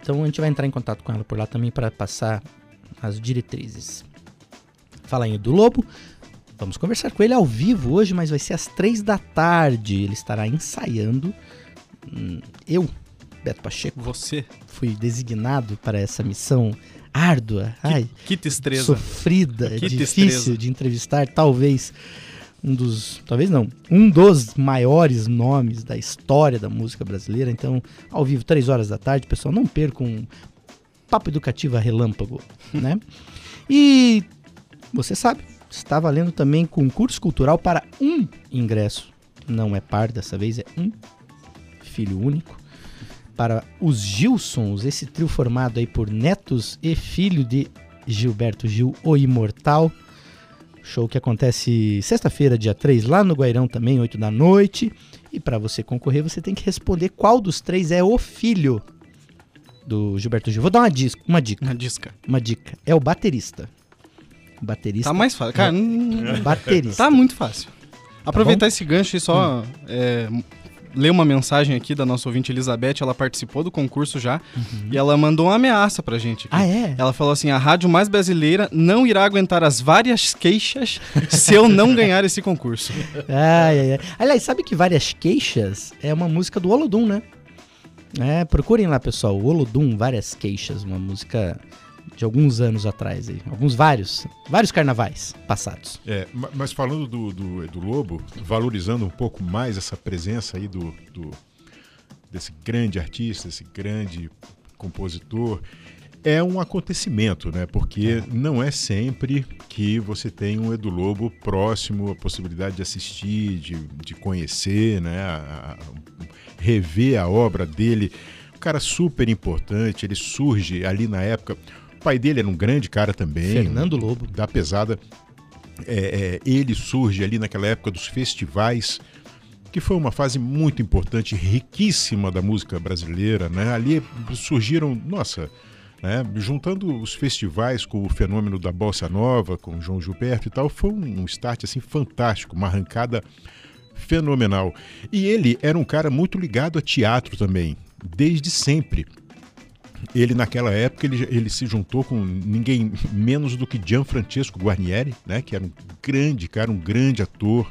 B: Então a gente vai entrar em contato com ela por lá também para passar as diretrizes. Falar em Edu Lobo, vamos conversar com ele ao vivo hoje, mas vai ser às três da tarde. Ele estará ensaiando. Hum, Eu, Beto Pacheco,
D: Você,
B: fui designado para essa missão árdua, ai,
D: que destreza.
B: sofrida,
D: Que
B: difícil
D: destreza.
B: de entrevistar, talvez um dos, talvez não, um dos maiores nomes da história da música brasileira. Então, ao vivo, três horas da tarde, pessoal, não percam um papo educativa relâmpago, <laughs> né? E você sabe, está valendo também concurso cultural para um ingresso. Não é par dessa vez, é um filho único. Para os Gilsons, esse trio formado aí por netos e filho de Gilberto Gil, o Imortal. Show que acontece sexta-feira, dia 3, lá no Guairão também, 8 da noite. E para você concorrer, você tem que responder qual dos três é o filho do Gilberto Gil. Vou dar uma, dis- uma dica.
D: Uma disca.
B: Uma dica. É o baterista. O baterista.
D: Tá mais fácil. Cara, não-
B: o baterista.
D: tá muito fácil. Aproveitar
B: bom?
D: esse gancho e só é, ler uma mensagem aqui da nossa ouvinte Elizabeth. Ela participou do concurso já e ela mandou uma ameaça pra gente aqui.
B: Ah, é?
D: Ela falou assim: a rádio mais brasileira não irá aguentar as várias queixas <laughs> se eu não ganhar esse concurso.
B: Ai, ai, ai. Aliás, sabe que Várias Queixas é uma música do Olodum, né? É, procurem lá, pessoal. O Olodum, Várias Queixas, uma música de alguns anos atrás aí. Alguns, vários. Vários carnavais passados.
C: É, ma- mas falando do, do, do Lobo, valorizando um pouco mais essa presença aí do, do- desse grande artista, esse grande compositor, é um acontecimento, né? Porque não é sempre que você tem um Edu Lobo próximo, a possibilidade de assistir, de, de conhecer, né? A- a- rever a obra dele. Um cara super importante, ele surge ali na época. O pai dele era um grande cara também.
B: Fernando Lobo.
C: Da pesada. É, é, ele surge ali naquela época dos festivais, que foi uma fase muito importante, riquíssima da música brasileira, né? Ali surgiram, nossa, né? juntando os festivais com o fenômeno da bossa nova, com o João Gilberto e tal, foi um, um start assim fantástico, uma arrancada fenomenal. E ele era um cara muito ligado a teatro também, desde sempre. Ele naquela época ele, ele se juntou com ninguém menos do que Gianfrancesco Guarnieri, né, que era um grande cara, um grande ator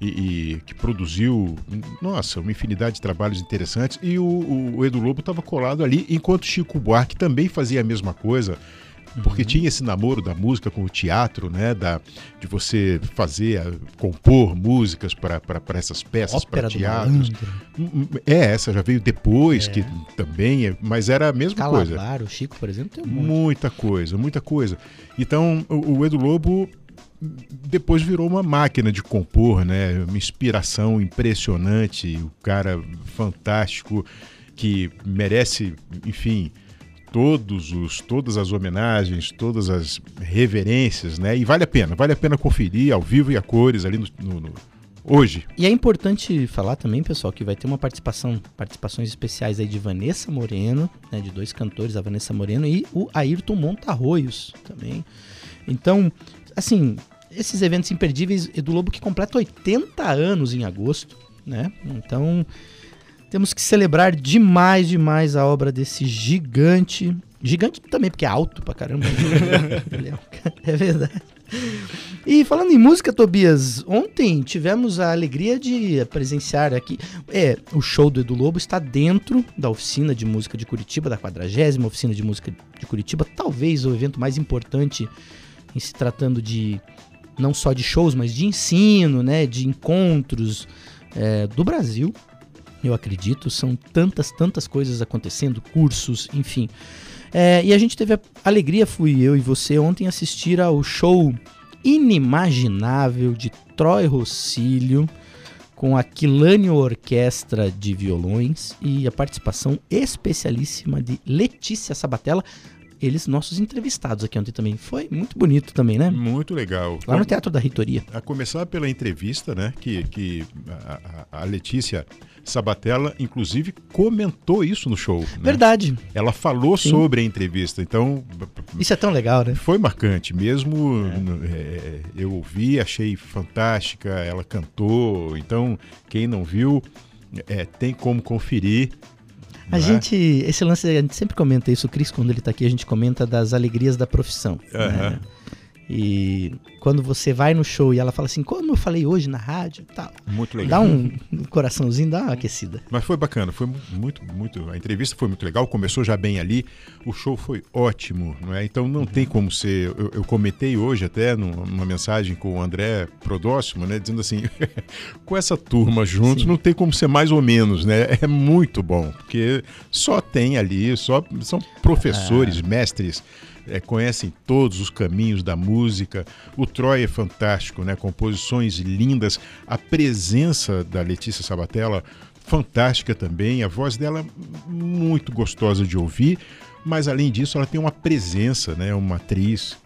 C: e, e que produziu, nossa, uma infinidade de trabalhos interessantes. E o, o Edu Lobo estava colado ali, enquanto Chico Buarque também fazia a mesma coisa porque uhum. tinha esse namoro da música com o teatro, né? Da, de você fazer, compor músicas para essas peças, para teatros. Hum, hum, é, essa já veio depois, é. que também, é, mas era a mesma Calabar, coisa.
B: Claro, o Chico, por exemplo, tem um
C: Muita coisa, muita coisa. Então, o, o Edu Lobo depois virou uma máquina de compor, né? Uma inspiração impressionante, o cara fantástico que merece, enfim, todos os, todas as homenagens, todas as reverências, né? E vale a pena, vale a pena conferir ao vivo e a cores ali no, no, no hoje.
B: E é importante falar também, pessoal, que vai ter uma participação, participações especiais aí de Vanessa Moreno, né, de dois cantores, a Vanessa Moreno e o Ayrton Montarroios também. Então, assim, esses eventos imperdíveis, Edu Lobo que completa 80 anos em agosto, né? Então, temos que celebrar demais, demais a obra desse gigante. Gigante também, porque é alto pra caramba. <laughs> é, é verdade. E falando em música, Tobias, ontem tivemos a alegria de presenciar aqui. É, o show do Edu Lobo está dentro da oficina de música de Curitiba, da 40 oficina de música de Curitiba, talvez o evento mais importante em se tratando de não só de shows, mas de ensino, né, de encontros é, do Brasil eu acredito. São tantas, tantas coisas acontecendo, cursos, enfim. É, e a gente teve a alegria, fui eu e você ontem, assistir ao show inimaginável de Troy Rossílio com a Quilânio Orquestra de Violões e a participação especialíssima de Letícia Sabatella eles, nossos entrevistados aqui ontem também. Foi muito bonito também, né?
C: Muito legal.
B: Lá no Teatro da Reitoria.
C: A começar pela entrevista, né? Que, que a, a Letícia Sabatella, inclusive, comentou isso no show. Né?
B: Verdade.
C: Ela falou Sim. sobre a entrevista, então.
B: Isso é tão legal, né?
C: Foi marcante. Mesmo é. É, eu ouvi, achei fantástica, ela cantou. Então, quem não viu, é, tem como conferir.
B: A né? gente, esse lance, a gente sempre comenta isso, o Cris, quando ele está aqui, a gente comenta das alegrias da profissão. Uhum. Né? E quando você vai no show e ela fala assim, como eu falei hoje na rádio tal.
C: Muito legal.
B: Dá um <laughs> coraçãozinho, dá uma aquecida.
C: Mas foi bacana, foi muito, muito. A entrevista foi muito legal, começou já bem ali, o show foi ótimo, não é? Então não uhum. tem como ser. Eu, eu, comentei hoje até numa mensagem com o André Prodóximo, né? Dizendo assim, <laughs> com essa turma juntos, Sim. não tem como ser mais ou menos, né? É muito bom, porque só tem ali, só são professores, ah. mestres é, conhecem todos os caminhos da música. O Troy é fantástico, né? Composições lindas. A presença da Letícia Sabatella, fantástica também. A voz dela muito gostosa de ouvir. Mas além disso, ela tem uma presença, né? Uma atriz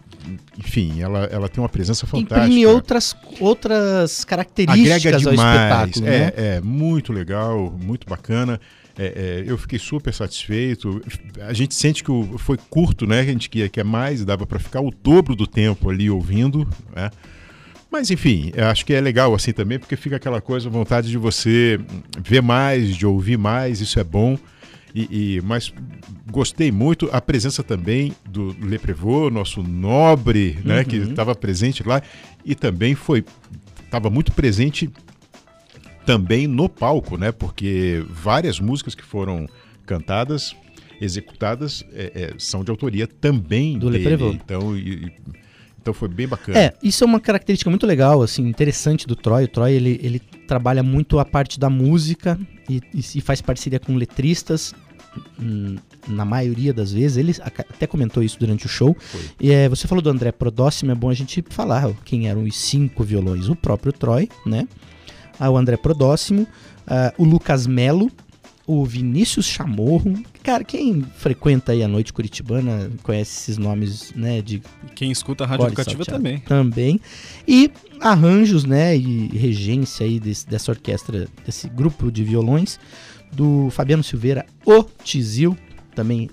C: enfim, ela, ela tem uma presença fantástica.
B: Imprime outras, outras características
C: Agrega demais.
B: ao espetáculo.
C: É,
B: né?
C: é, muito legal, muito bacana. É, é, eu fiquei super satisfeito. A gente sente que o, foi curto, né? A gente quer, quer mais, dava para ficar o dobro do tempo ali ouvindo, né? Mas enfim, acho que é legal assim também, porque fica aquela coisa, vontade de você ver mais, de ouvir mais, isso é bom. E, e, mas gostei muito a presença também do Leprevô, nosso nobre, né, uhum. que estava presente lá e também foi estava muito presente também no palco, né? Porque várias músicas que foram cantadas, executadas, é, é, são de autoria também
B: do dele. Leprevô.
C: Então, e, então foi bem bacana.
B: É, isso é uma característica muito legal, assim, interessante do Troy. O Troy ele, ele trabalha muito a parte da música e, e faz parceria com letristas hum, na maioria das vezes, ele até comentou isso durante o show. Foi. E é, você falou do André Prodóximo, é bom a gente falar quem eram os cinco violões. O próprio Troy, né? O André Prodóximo, uh, o Lucas Melo, o Vinícius Chamorro. Cara, quem frequenta aí a noite curitibana conhece esses nomes, né? De
D: quem escuta a Rádio Educativa também.
B: Também. E arranjos, né? E regência aí desse, dessa orquestra, desse grupo de violões do Fabiano Silveira, o Tizil, também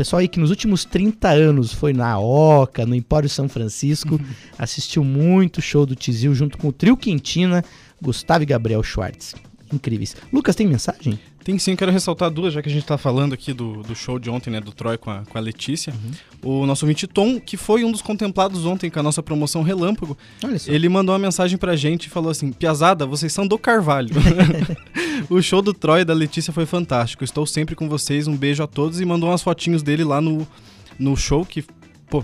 B: Pessoal aí que nos últimos 30 anos foi na Oca, no Empório São Francisco, <laughs> assistiu muito show do Tizil junto com o Trio Quintina, Gustavo e Gabriel Schwartz. Incríveis. Lucas, tem mensagem?
D: Tem sim, eu quero ressaltar duas, já que a gente tá falando aqui do, do show de ontem, né, do Troy com a, com a Letícia. O nosso ouvinte Tom, que foi um dos contemplados ontem com a nossa promoção Relâmpago,
B: Olha só.
D: ele mandou uma mensagem pra gente e falou assim: Piazada, vocês são do Carvalho. <laughs> o show do Troy e da Letícia foi fantástico. Estou sempre com vocês. Um beijo a todos. E mandou umas fotinhos dele lá no, no show, que, pô,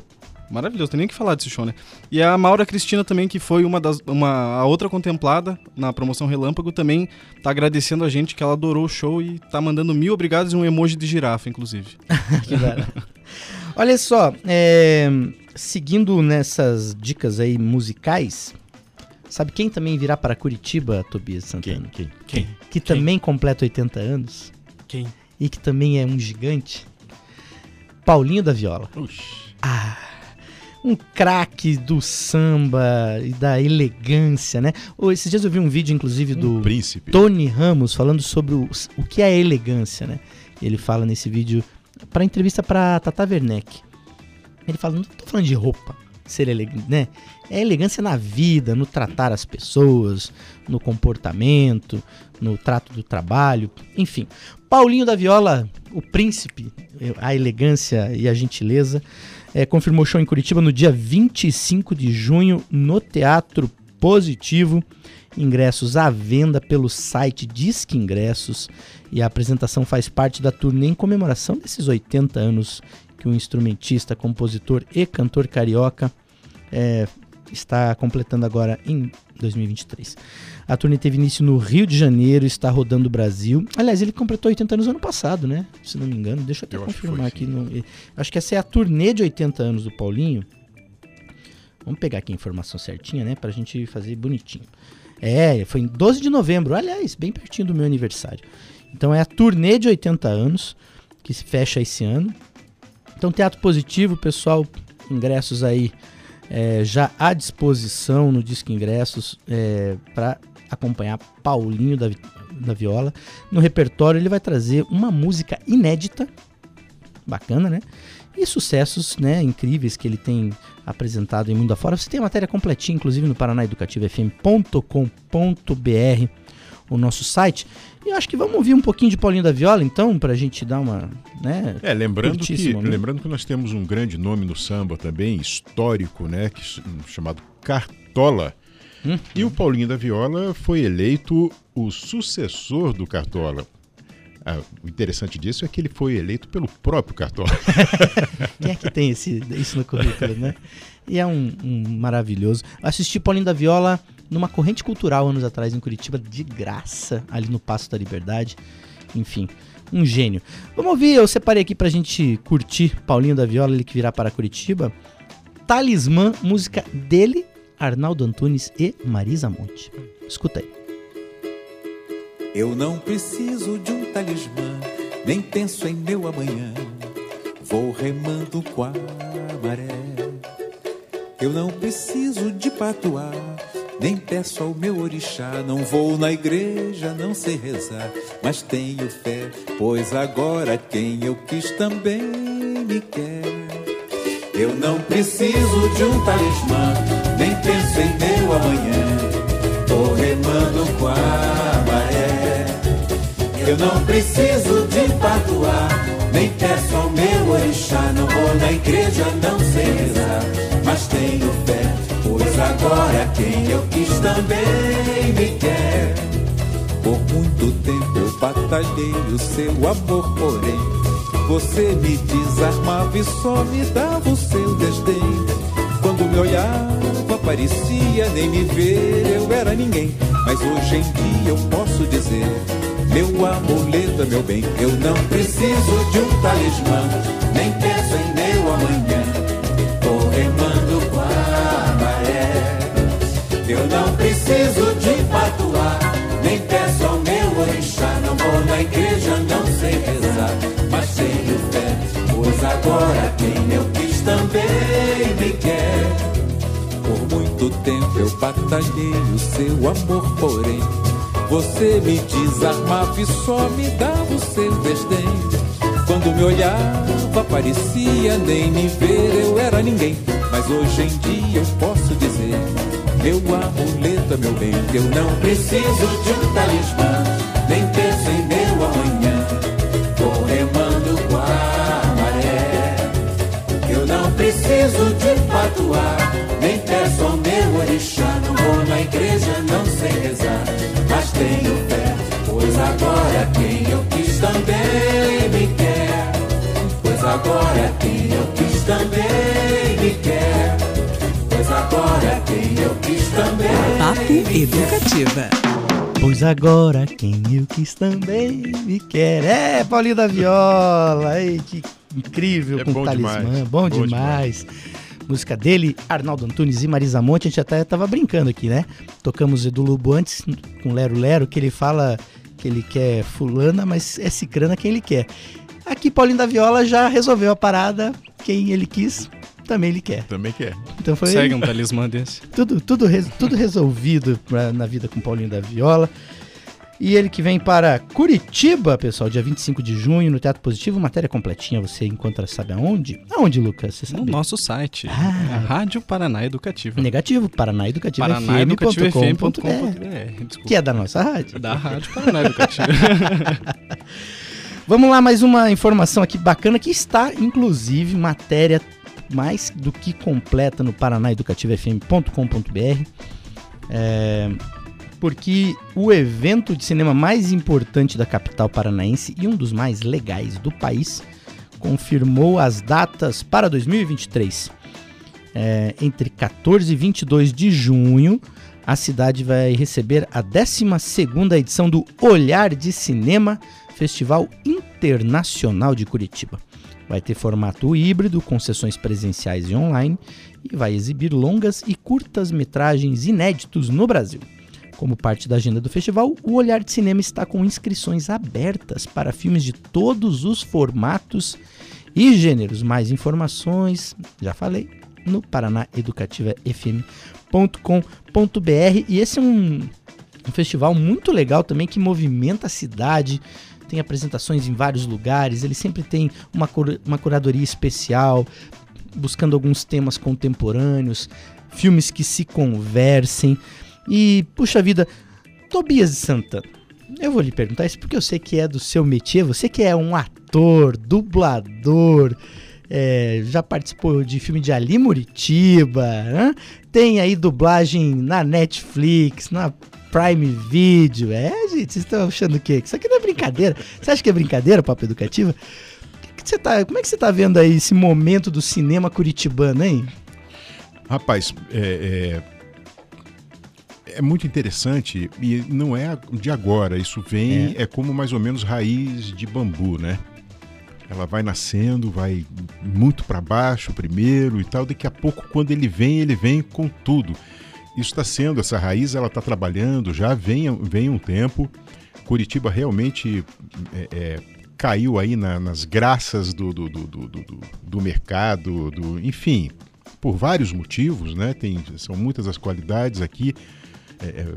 D: maravilhoso, tem nem o que falar desse show, né? E a Maura Cristina também, que foi uma das. Uma, a outra contemplada na promoção Relâmpago, também tá agradecendo a gente que ela adorou o show e tá mandando mil obrigados e um emoji de girafa, inclusive. <laughs>
B: Que. Olha só, é, seguindo nessas dicas aí musicais, sabe quem também virá para Curitiba, Tobias Santana?
C: Quem?
D: Quem?
B: Que também completa 80 anos
D: Quem?
B: e que também é um gigante? Paulinho da Viola.
C: Oxi.
B: Um craque do samba e da elegância, né? Esses dias eu vi um vídeo, inclusive, do
C: Um príncipe.
B: Tony Ramos falando sobre o, o que é elegância, né? Ele fala nesse vídeo para entrevista para Tata Werneck. Ele fala, não tô falando de roupa, ser elegante, né? É elegância na vida, no tratar as pessoas, no comportamento, no trato do trabalho, enfim. Paulinho da Viola, o príncipe, a elegância e a gentileza, é, confirmou show em Curitiba no dia 25 de junho no Teatro Positivo. Ingressos à venda pelo site Disque Ingressos e a apresentação faz parte da turnê em comemoração desses 80 anos que o instrumentista, compositor e cantor carioca é, está completando agora em 2023. A turnê teve início no Rio de Janeiro, está rodando o Brasil. Aliás, ele completou 80 anos ano passado, né? Se não me engano. Deixa eu até
C: Eu acho
B: confirmar
C: foi,
B: aqui. no- acho que essa é a turnê de 80 anos do Paulinho. Vamos pegar aqui a informação certinha, né? Pra gente fazer bonitinho. É, foi em 12 de novembro. Aliás, bem pertinho do meu aniversário. Então é a turnê de 80 anos que se fecha esse ano. Então, Teatro Positivo, pessoal, ingressos aí é, já à disposição no Disque Ingressos é, para acompanhar Paulinho da, da Viola. No repertório, ele vai trazer uma música inédita, bacana, né? E sucessos né, incríveis que ele tem apresentado em mundo afora. Você tem a matéria completinha, inclusive no paranaeducativofm.com.br, o nosso site. E eu acho que vamos ouvir um pouquinho de Paulinho da Viola, então, pra gente dar uma. Né,
C: É, lembrando que,
B: né?
C: lembrando que nós temos um grande nome no samba também, histórico, né? Que, ch- chamado Cartola. E o Paulinho da Viola foi eleito o sucessor do Cartola. Ah, o interessante disso é que ele foi eleito pelo próprio Cartola. <laughs>
B: Quem é que tem esse, isso no currículo, né? E é um, um maravilhoso. Assisti Paulinho da Viola numa corrente cultural anos atrás em Curitiba, de graça, ali no Passo da Liberdade. Enfim, um gênio. Vamos ouvir, eu separei aqui pra gente curtir Paulinho da Viola, ele que virá para Curitiba. Talismã, música dele, Arnaldo Antunes e Marisa Monte. Escuta aí.
H: Eu não preciso de um talismã, nem penso em meu amanhã. Vou remando com a maré. Eu não preciso de patuar, nem peço ao meu orixá. Não vou na igreja, não sei rezar, mas tenho fé, pois agora quem eu quis também me quer. Eu não preciso de um talismã, penso em meu amanhã. Tô remando com a maré. Eu não preciso de patuar, nem peço ao meu orixá. Não vou na igreja, não sei rezar, mas tenho fé, pois agora quem eu quis também me quer. Por muito tempo eu batalhei o seu amor, porém você me desarmava e só me dava o seu desdém. Quando me olhava, parecia nem me ver, eu era ninguém. Mas hoje em dia eu posso dizer: meu amuleto é meu bem. Eu não preciso de um talismã, nem penso em meu amanhã. Tô remando com a maré. Eu não preciso de patuar, nem peço ao meu orixá. Não vou na igreja, não sei rezar, mas tenho fé, pois agora quem eu me quer. Por muito tempo eu batalhei o seu amor, porém você me desarmava e só me dava o seu desdém. Quando me olhava, parecia nem me ver, eu era ninguém. Mas hoje em dia eu posso dizer: meu amuleto é meu bem. Eu não preciso de um talismã, preciso de patuar, nem peço ao meu orixá. Não vou na igreja, não sei rezar, mas tenho fé. Pois agora quem eu quis também me quer. Pois agora quem eu quis também me quer. Pois agora quem eu quis também.
I: Papo Educativa.
B: Pois agora quem eu quis também me quer. É, Paulinho da Viola. Ai, que incrível
C: É
B: com
C: bom
B: talismã.
C: demais,
B: Bom,
C: bom
B: demais. Música dele, Arnaldo Antunes e Marisa Monte. A gente até tava brincando aqui, né? Tocamos Edu Lobo antes com Lero Lero, que ele fala que ele quer fulana, mas é cicrana quem ele quer. Aqui, Paulinho da Viola já resolveu a parada. Quem ele quis, também ele quer.
C: Também quer.
B: Então foi
D: Segue um talismã desse.
B: tudo, tudo, tudo resolvido pra- na vida com Paulinho da Viola. E ele que vem para Curitiba, pessoal, dia 25 de junho, no Teatro Positivo. Matéria completinha, você encontra, sabe aonde? Aonde, Lucas? Você
D: No
B: sabe?
D: nosso site.
B: Ah.
D: Rádio Paraná Educativa.
B: Negativo, Paraná Educativa
D: ParanaEducativafM.com.br.
B: que é da nossa rádio.
D: Da Rádio Paraná Educativa. <laughs>
B: Vamos lá, mais uma informação aqui bacana que está, inclusive, matéria mais do que completa no paranaeducativafm.com.br. É, porque o evento de cinema mais importante da capital paranaense e um dos mais legais do país confirmou as datas para 2023. É, entre 14 e 22 de junho, a cidade vai receber a 12ª edição do Olhar de Cinema, Festival Internacional de Curitiba. Vai ter formato híbrido, com sessões presenciais e online, e vai exibir longas e curtas metragens inéditos no Brasil. Como parte da agenda do festival, o Olhar de Cinema está com inscrições abertas para filmes de todos os formatos e gêneros. Mais informações, já falei, no paranaeducativafm.com.br. E esse é um, um festival muito legal também que movimenta a cidade. Tem apresentações em vários lugares, ele sempre tem uma, uma curadoria especial, buscando alguns temas contemporâneos, filmes que se conversem. E, puxa vida, Tobias de Santana, eu vou lhe perguntar isso porque eu sei que é do seu métier, você que é um ator, dublador, é, já participou de filme de Ali Muritiba, né? tem aí dublagem na Netflix, na Prime Video. É, gente, vocês estão achando o quê? Isso aqui não é brincadeira. Você acha que é brincadeira, Papo Educativa? Você tá, como é que você tá vendo aí esse momento do cinema curitibano, hein?
C: Rapaz, é, é, é muito interessante e não é de agora. Isso vem, é. como mais ou menos raiz de bambu, né? Ela vai nascendo, vai muito para baixo primeiro e tal. Daqui a pouco, quando ele vem, ele vem com tudo. Isso está sendo, essa raiz, ela está trabalhando já vem, vem um tempo. Curitiba realmente é, é, caiu aí na- nas graças do, do, do, do, do- do mercado, do, enfim, por vários motivos, né? Tem, são muitas as qualidades aqui. É, é,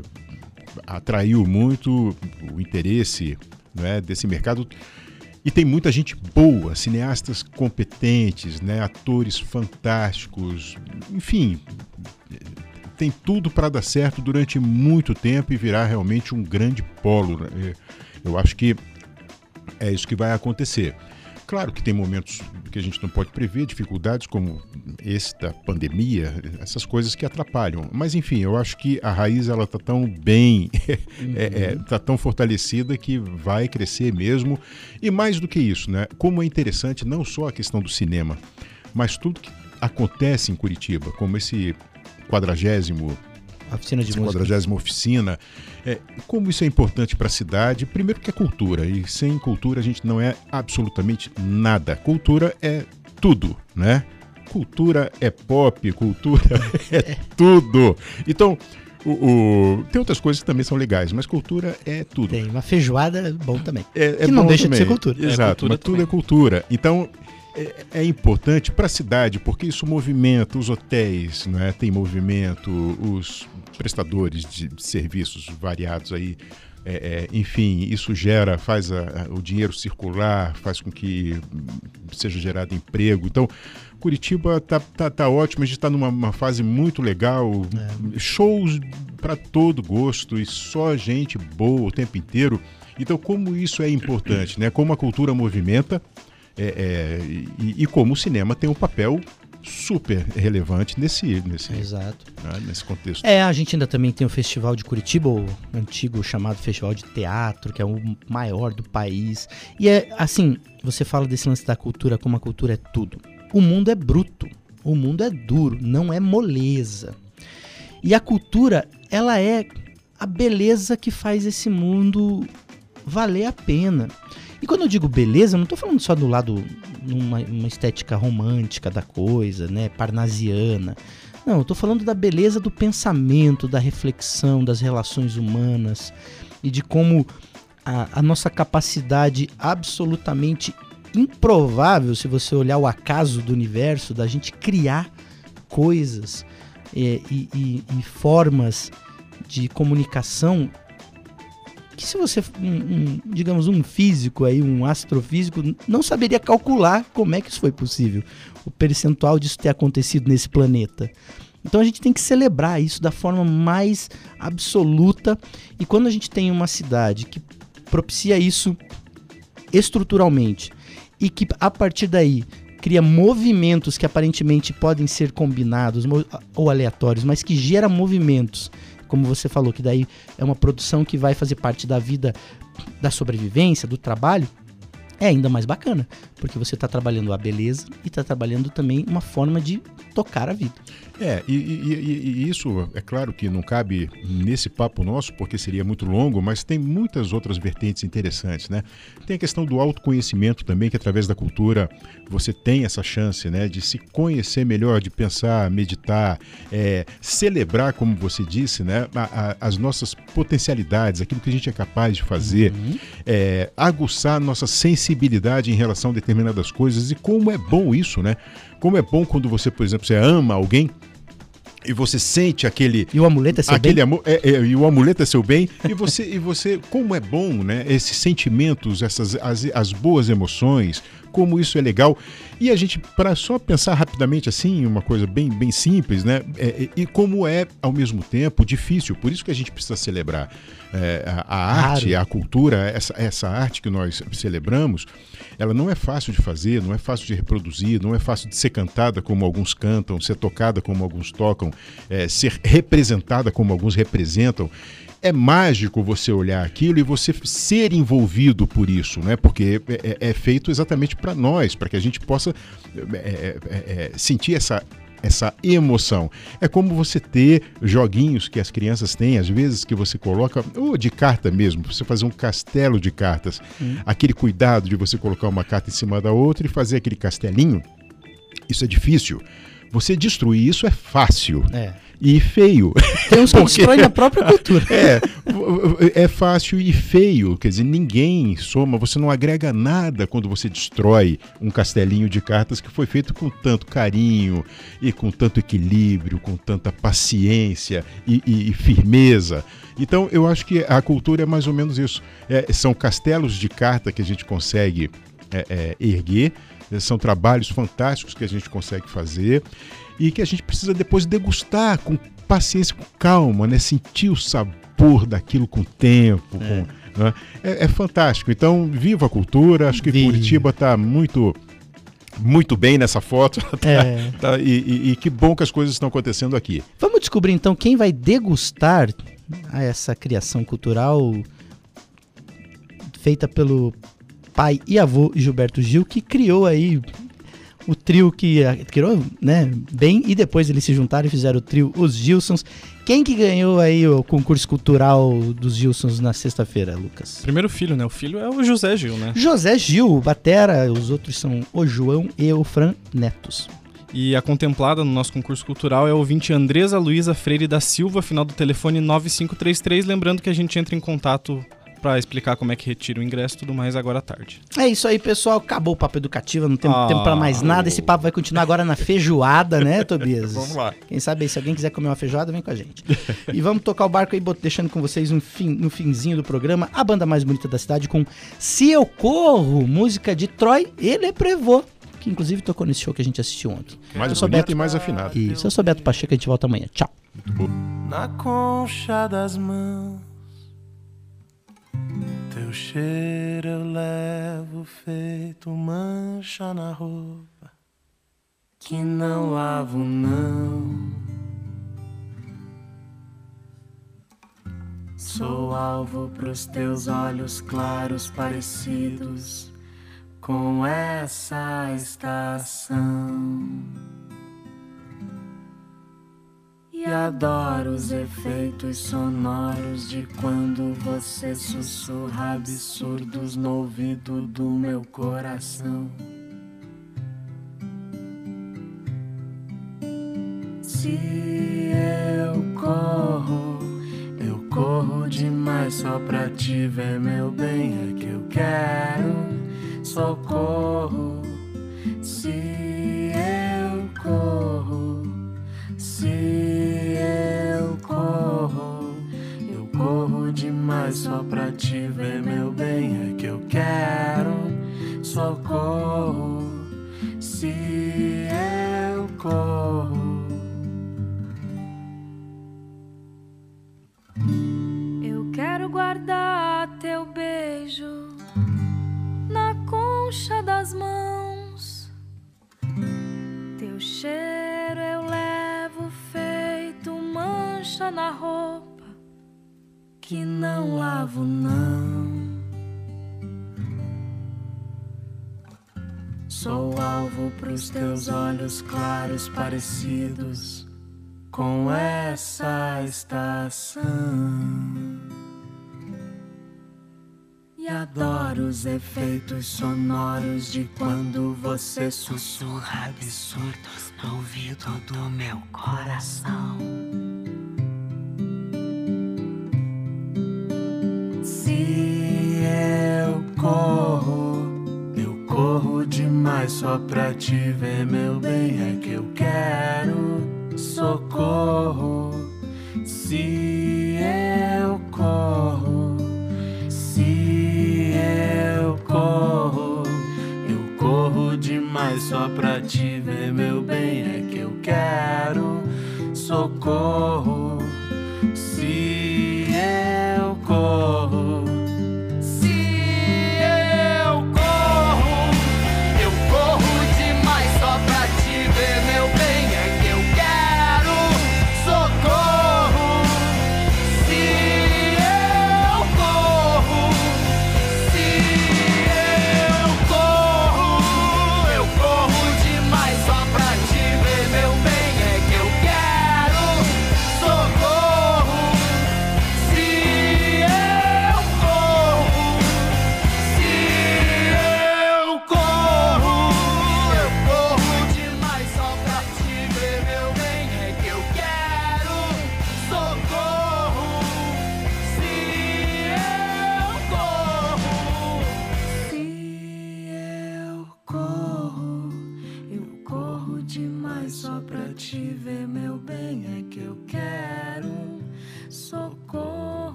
C: atraiu muito o interesse né, desse mercado. E tem muita gente boa, cineastas competentes, né, atores fantásticos, enfim, tem tudo para dar certo durante muito tempo e virar realmente um grande polo. né? Eu acho que é isso que vai acontecer. Claro que tem momentos que a gente não pode prever, dificuldades como esse da pandemia, essas coisas que atrapalham. Mas enfim, eu acho que a raiz ela tá tão bem, <laughs> é, é, tá tão fortalecida que vai crescer mesmo. E mais do que isso, né? Como é interessante não só a questão do cinema, mas tudo que acontece em Curitiba, como esse quadragésimo
B: A oficina de
C: essa
B: música.
C: quadragésima oficina. É, como isso é importante para a cidade? Primeiro que é cultura, e sem cultura a gente não é absolutamente nada. Cultura é tudo, né? Cultura é pop, cultura <laughs> é tudo. Então, o, o- tem outras coisas que também são legais, mas cultura é tudo.
B: Tem uma feijoada, bom também.
C: É, é
B: Que não deixa de
C: também.
B: ser cultura.
C: Exato,
D: É cultura
C: mas tudo
D: também.
C: é cultura. Então, é, é importante para a cidade, porque isso movimenta os hotéis, né? tem movimento, os prestadores de serviços variados aí. É, é, enfim, isso gera, faz a- a- o dinheiro circular, faz com que hum, seja gerado emprego. Então, Curitiba tá, tá, tá ótimo, a gente está numa uma fase muito legal, shows para todo gosto e só gente boa o tempo inteiro. Então, como isso é importante, né? Como a cultura movimenta, É, é, e, e como o cinema tem um papel super relevante nesse, nesse,
B: Exato.
C: né, nesse contexto.
B: É, a gente ainda também tem o Festival de Curitiba, o antigo chamado Festival de Teatro, que é o maior do país. E é assim, você fala desse lance da cultura como a cultura é tudo. O mundo é bruto, o mundo é duro, não é moleza. E a cultura, ela é a beleza que faz esse mundo valer a pena. E quando eu digo beleza, eu não tô falando só do lado numa uma estética romântica da coisa, né, parnasiana. Não, eu tô falando da beleza do pensamento, da reflexão, das relações humanas e de como a, a nossa capacidade absolutamente improvável, se você olhar o acaso do universo, da gente criar coisas é, e, e- e formas de comunicação que se você, um- um, digamos, um físico aí, um astrofísico, não saberia calcular como é que isso foi possível, o percentual disso ter acontecido nesse planeta. Então a gente tem que celebrar isso da forma mais absoluta e quando a gente tem uma cidade que propicia isso estruturalmente e que a partir daí cria movimentos que aparentemente podem ser combinados ou aleatórios, mas que gera movimentos, como você falou, que daí é uma produção que vai fazer parte da vida da sobrevivência, do trabalho, é ainda mais bacana, porque você está trabalhando a beleza e está trabalhando também uma forma de tocar a vida.
C: É, e, e- e- isso é claro que não cabe nesse papo nosso, porque seria muito longo, mas tem muitas outras vertentes interessantes, né? Tem a questão do autoconhecimento também, que através da cultura você tem essa chance, né, de se conhecer melhor, de pensar, meditar, é, celebrar, como você disse, né, a- a- as nossas potencialidades, aquilo que a gente é capaz de fazer, é, aguçar nossa sensibilidade em relação a determinadas coisas e como é bom isso, né? Como é bom quando você, por exemplo, você ama alguém e você sente aquele
B: E o amuleto é seu
C: aquele
B: bem?
C: amor é, é, e o amuleto é seu bem e você e você como é bom né esses sentimentos essas as, as boas emoções como isso é legal. E a gente para só pensar rapidamente assim uma coisa bem bem simples né? É, é, e como é ao mesmo tempo difícil. Por isso que a gente precisa celebrar é, a, a arte a cultura essa essa arte que nós celebramos ela não é fácil de fazer, não é fácil de reproduzir, não é fácil de ser cantada como alguns cantam, ser tocada como alguns tocam, é, ser representada como alguns representam. É mágico você olhar aquilo e você ser envolvido por isso, né? Porque é, é- é feito exatamente para nós, para que a gente possa é, é, é, sentir essa essa emoção. É como você ter joguinhos que as crianças têm, às vezes que você coloca, ou de carta mesmo, você fazer um castelo de cartas. Aquele cuidado de você colocar uma carta em cima da outra e fazer aquele castelinho, isso é difícil. Você destruir isso é fácil
B: É.
C: e feio.
B: Tem uns que destroem a própria cultura. <laughs>
C: É, é fácil e feio. Quer dizer, ninguém soma, você não agrega nada quando você destrói um castelinho de cartas que foi feito com tanto carinho e com tanto equilíbrio, com tanta paciência e, e- e firmeza. Então, eu acho que a cultura é mais ou menos isso. É, são castelos de carta que a gente consegue é, é, erguer, são trabalhos fantásticos que a gente consegue fazer e que a gente precisa depois degustar com paciência, com calma, né? Sentir o sabor daquilo com o tempo. com- né? É, é fantástico. Então, viva a cultura. Acho que
B: Viva.
C: Curitiba está muito, muito bem nessa foto. <laughs> tá-
B: É.
C: tá- e, e- e que bom que as coisas estão acontecendo aqui.
B: Vamos descobrir então quem vai degustar essa criação cultural feita pelo pai e avô Gilberto Gil, que criou aí o trio que criou, né, bem, e depois eles se juntaram e fizeram o trio Os Gilsons. Quem que ganhou aí o concurso cultural dos Gilsons na sexta-feira, Lucas?
D: Primeiro filho, né? O filho é o José Gil, né?
B: José Gil, o Batera, os outros são o João e o Fran Netos.
D: E a contemplada no nosso concurso cultural é a ouvinte Andresa Luiza Freire da Silva, final do telefone 9533. Lembrando que a gente entra em contato pra explicar como é que retira o ingresso e tudo mais agora à tarde.
B: É isso aí, pessoal. Acabou o papo educativo, não tem
D: Ah.
B: tempo pra mais nada. Esse papo vai continuar agora na feijoada, né, <laughs> Tobias?
C: Vamos lá.
B: Quem sabe aí, se alguém quiser comer uma feijoada, vem com a gente. e vamos tocar o barco aí, deixando com vocês um fim, no finzinho do programa, a banda mais bonita da cidade com Se Eu Corro, música de Troy e Leprevô, que inclusive tocou nesse show que a gente assistiu ontem.
C: Mais
B: Eu sou
C: bonito
B: Beto.
C: e mais afinado.
B: Isso, eu sou Beto Pacheco, a gente volta amanhã. Tchau.
G: na concha das mãos. Teu
J: cheiro eu levo feito mancha na roupa que não lavo não. Sou alvo pros teus olhos claros parecidos com essa estação. Adoro os efeitos sonoros de quando você sussurra absurdos no ouvido do meu coração. Se eu corro, eu corro demais só pra te ver, meu bem. É que eu quero socorro. Se só pra te ver, meu bem. É que eu quero socorro. Se eu corro.
K: Eu quero guardar teu beijo na concha das mãos. Teu cheiro eu levo feito mancha na roupa
J: que não lavo não. Sou alvo pros teus olhos claros parecidos com essa estação. E adoro os efeitos sonoros de quando você sussurra absurdos no ouvido do meu coração. Só pra te ver, meu bem. É que eu quero socorro. Se eu corro, se eu corro, eu corro demais só pra te ver, meu bem. É que eu quero socorro.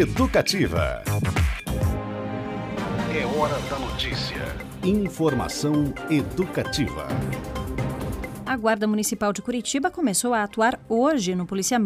A: Educativa. É hora da notícia. Informação educativa.
L: A Guarda Municipal de Curitiba começou a atuar hoje no policiamento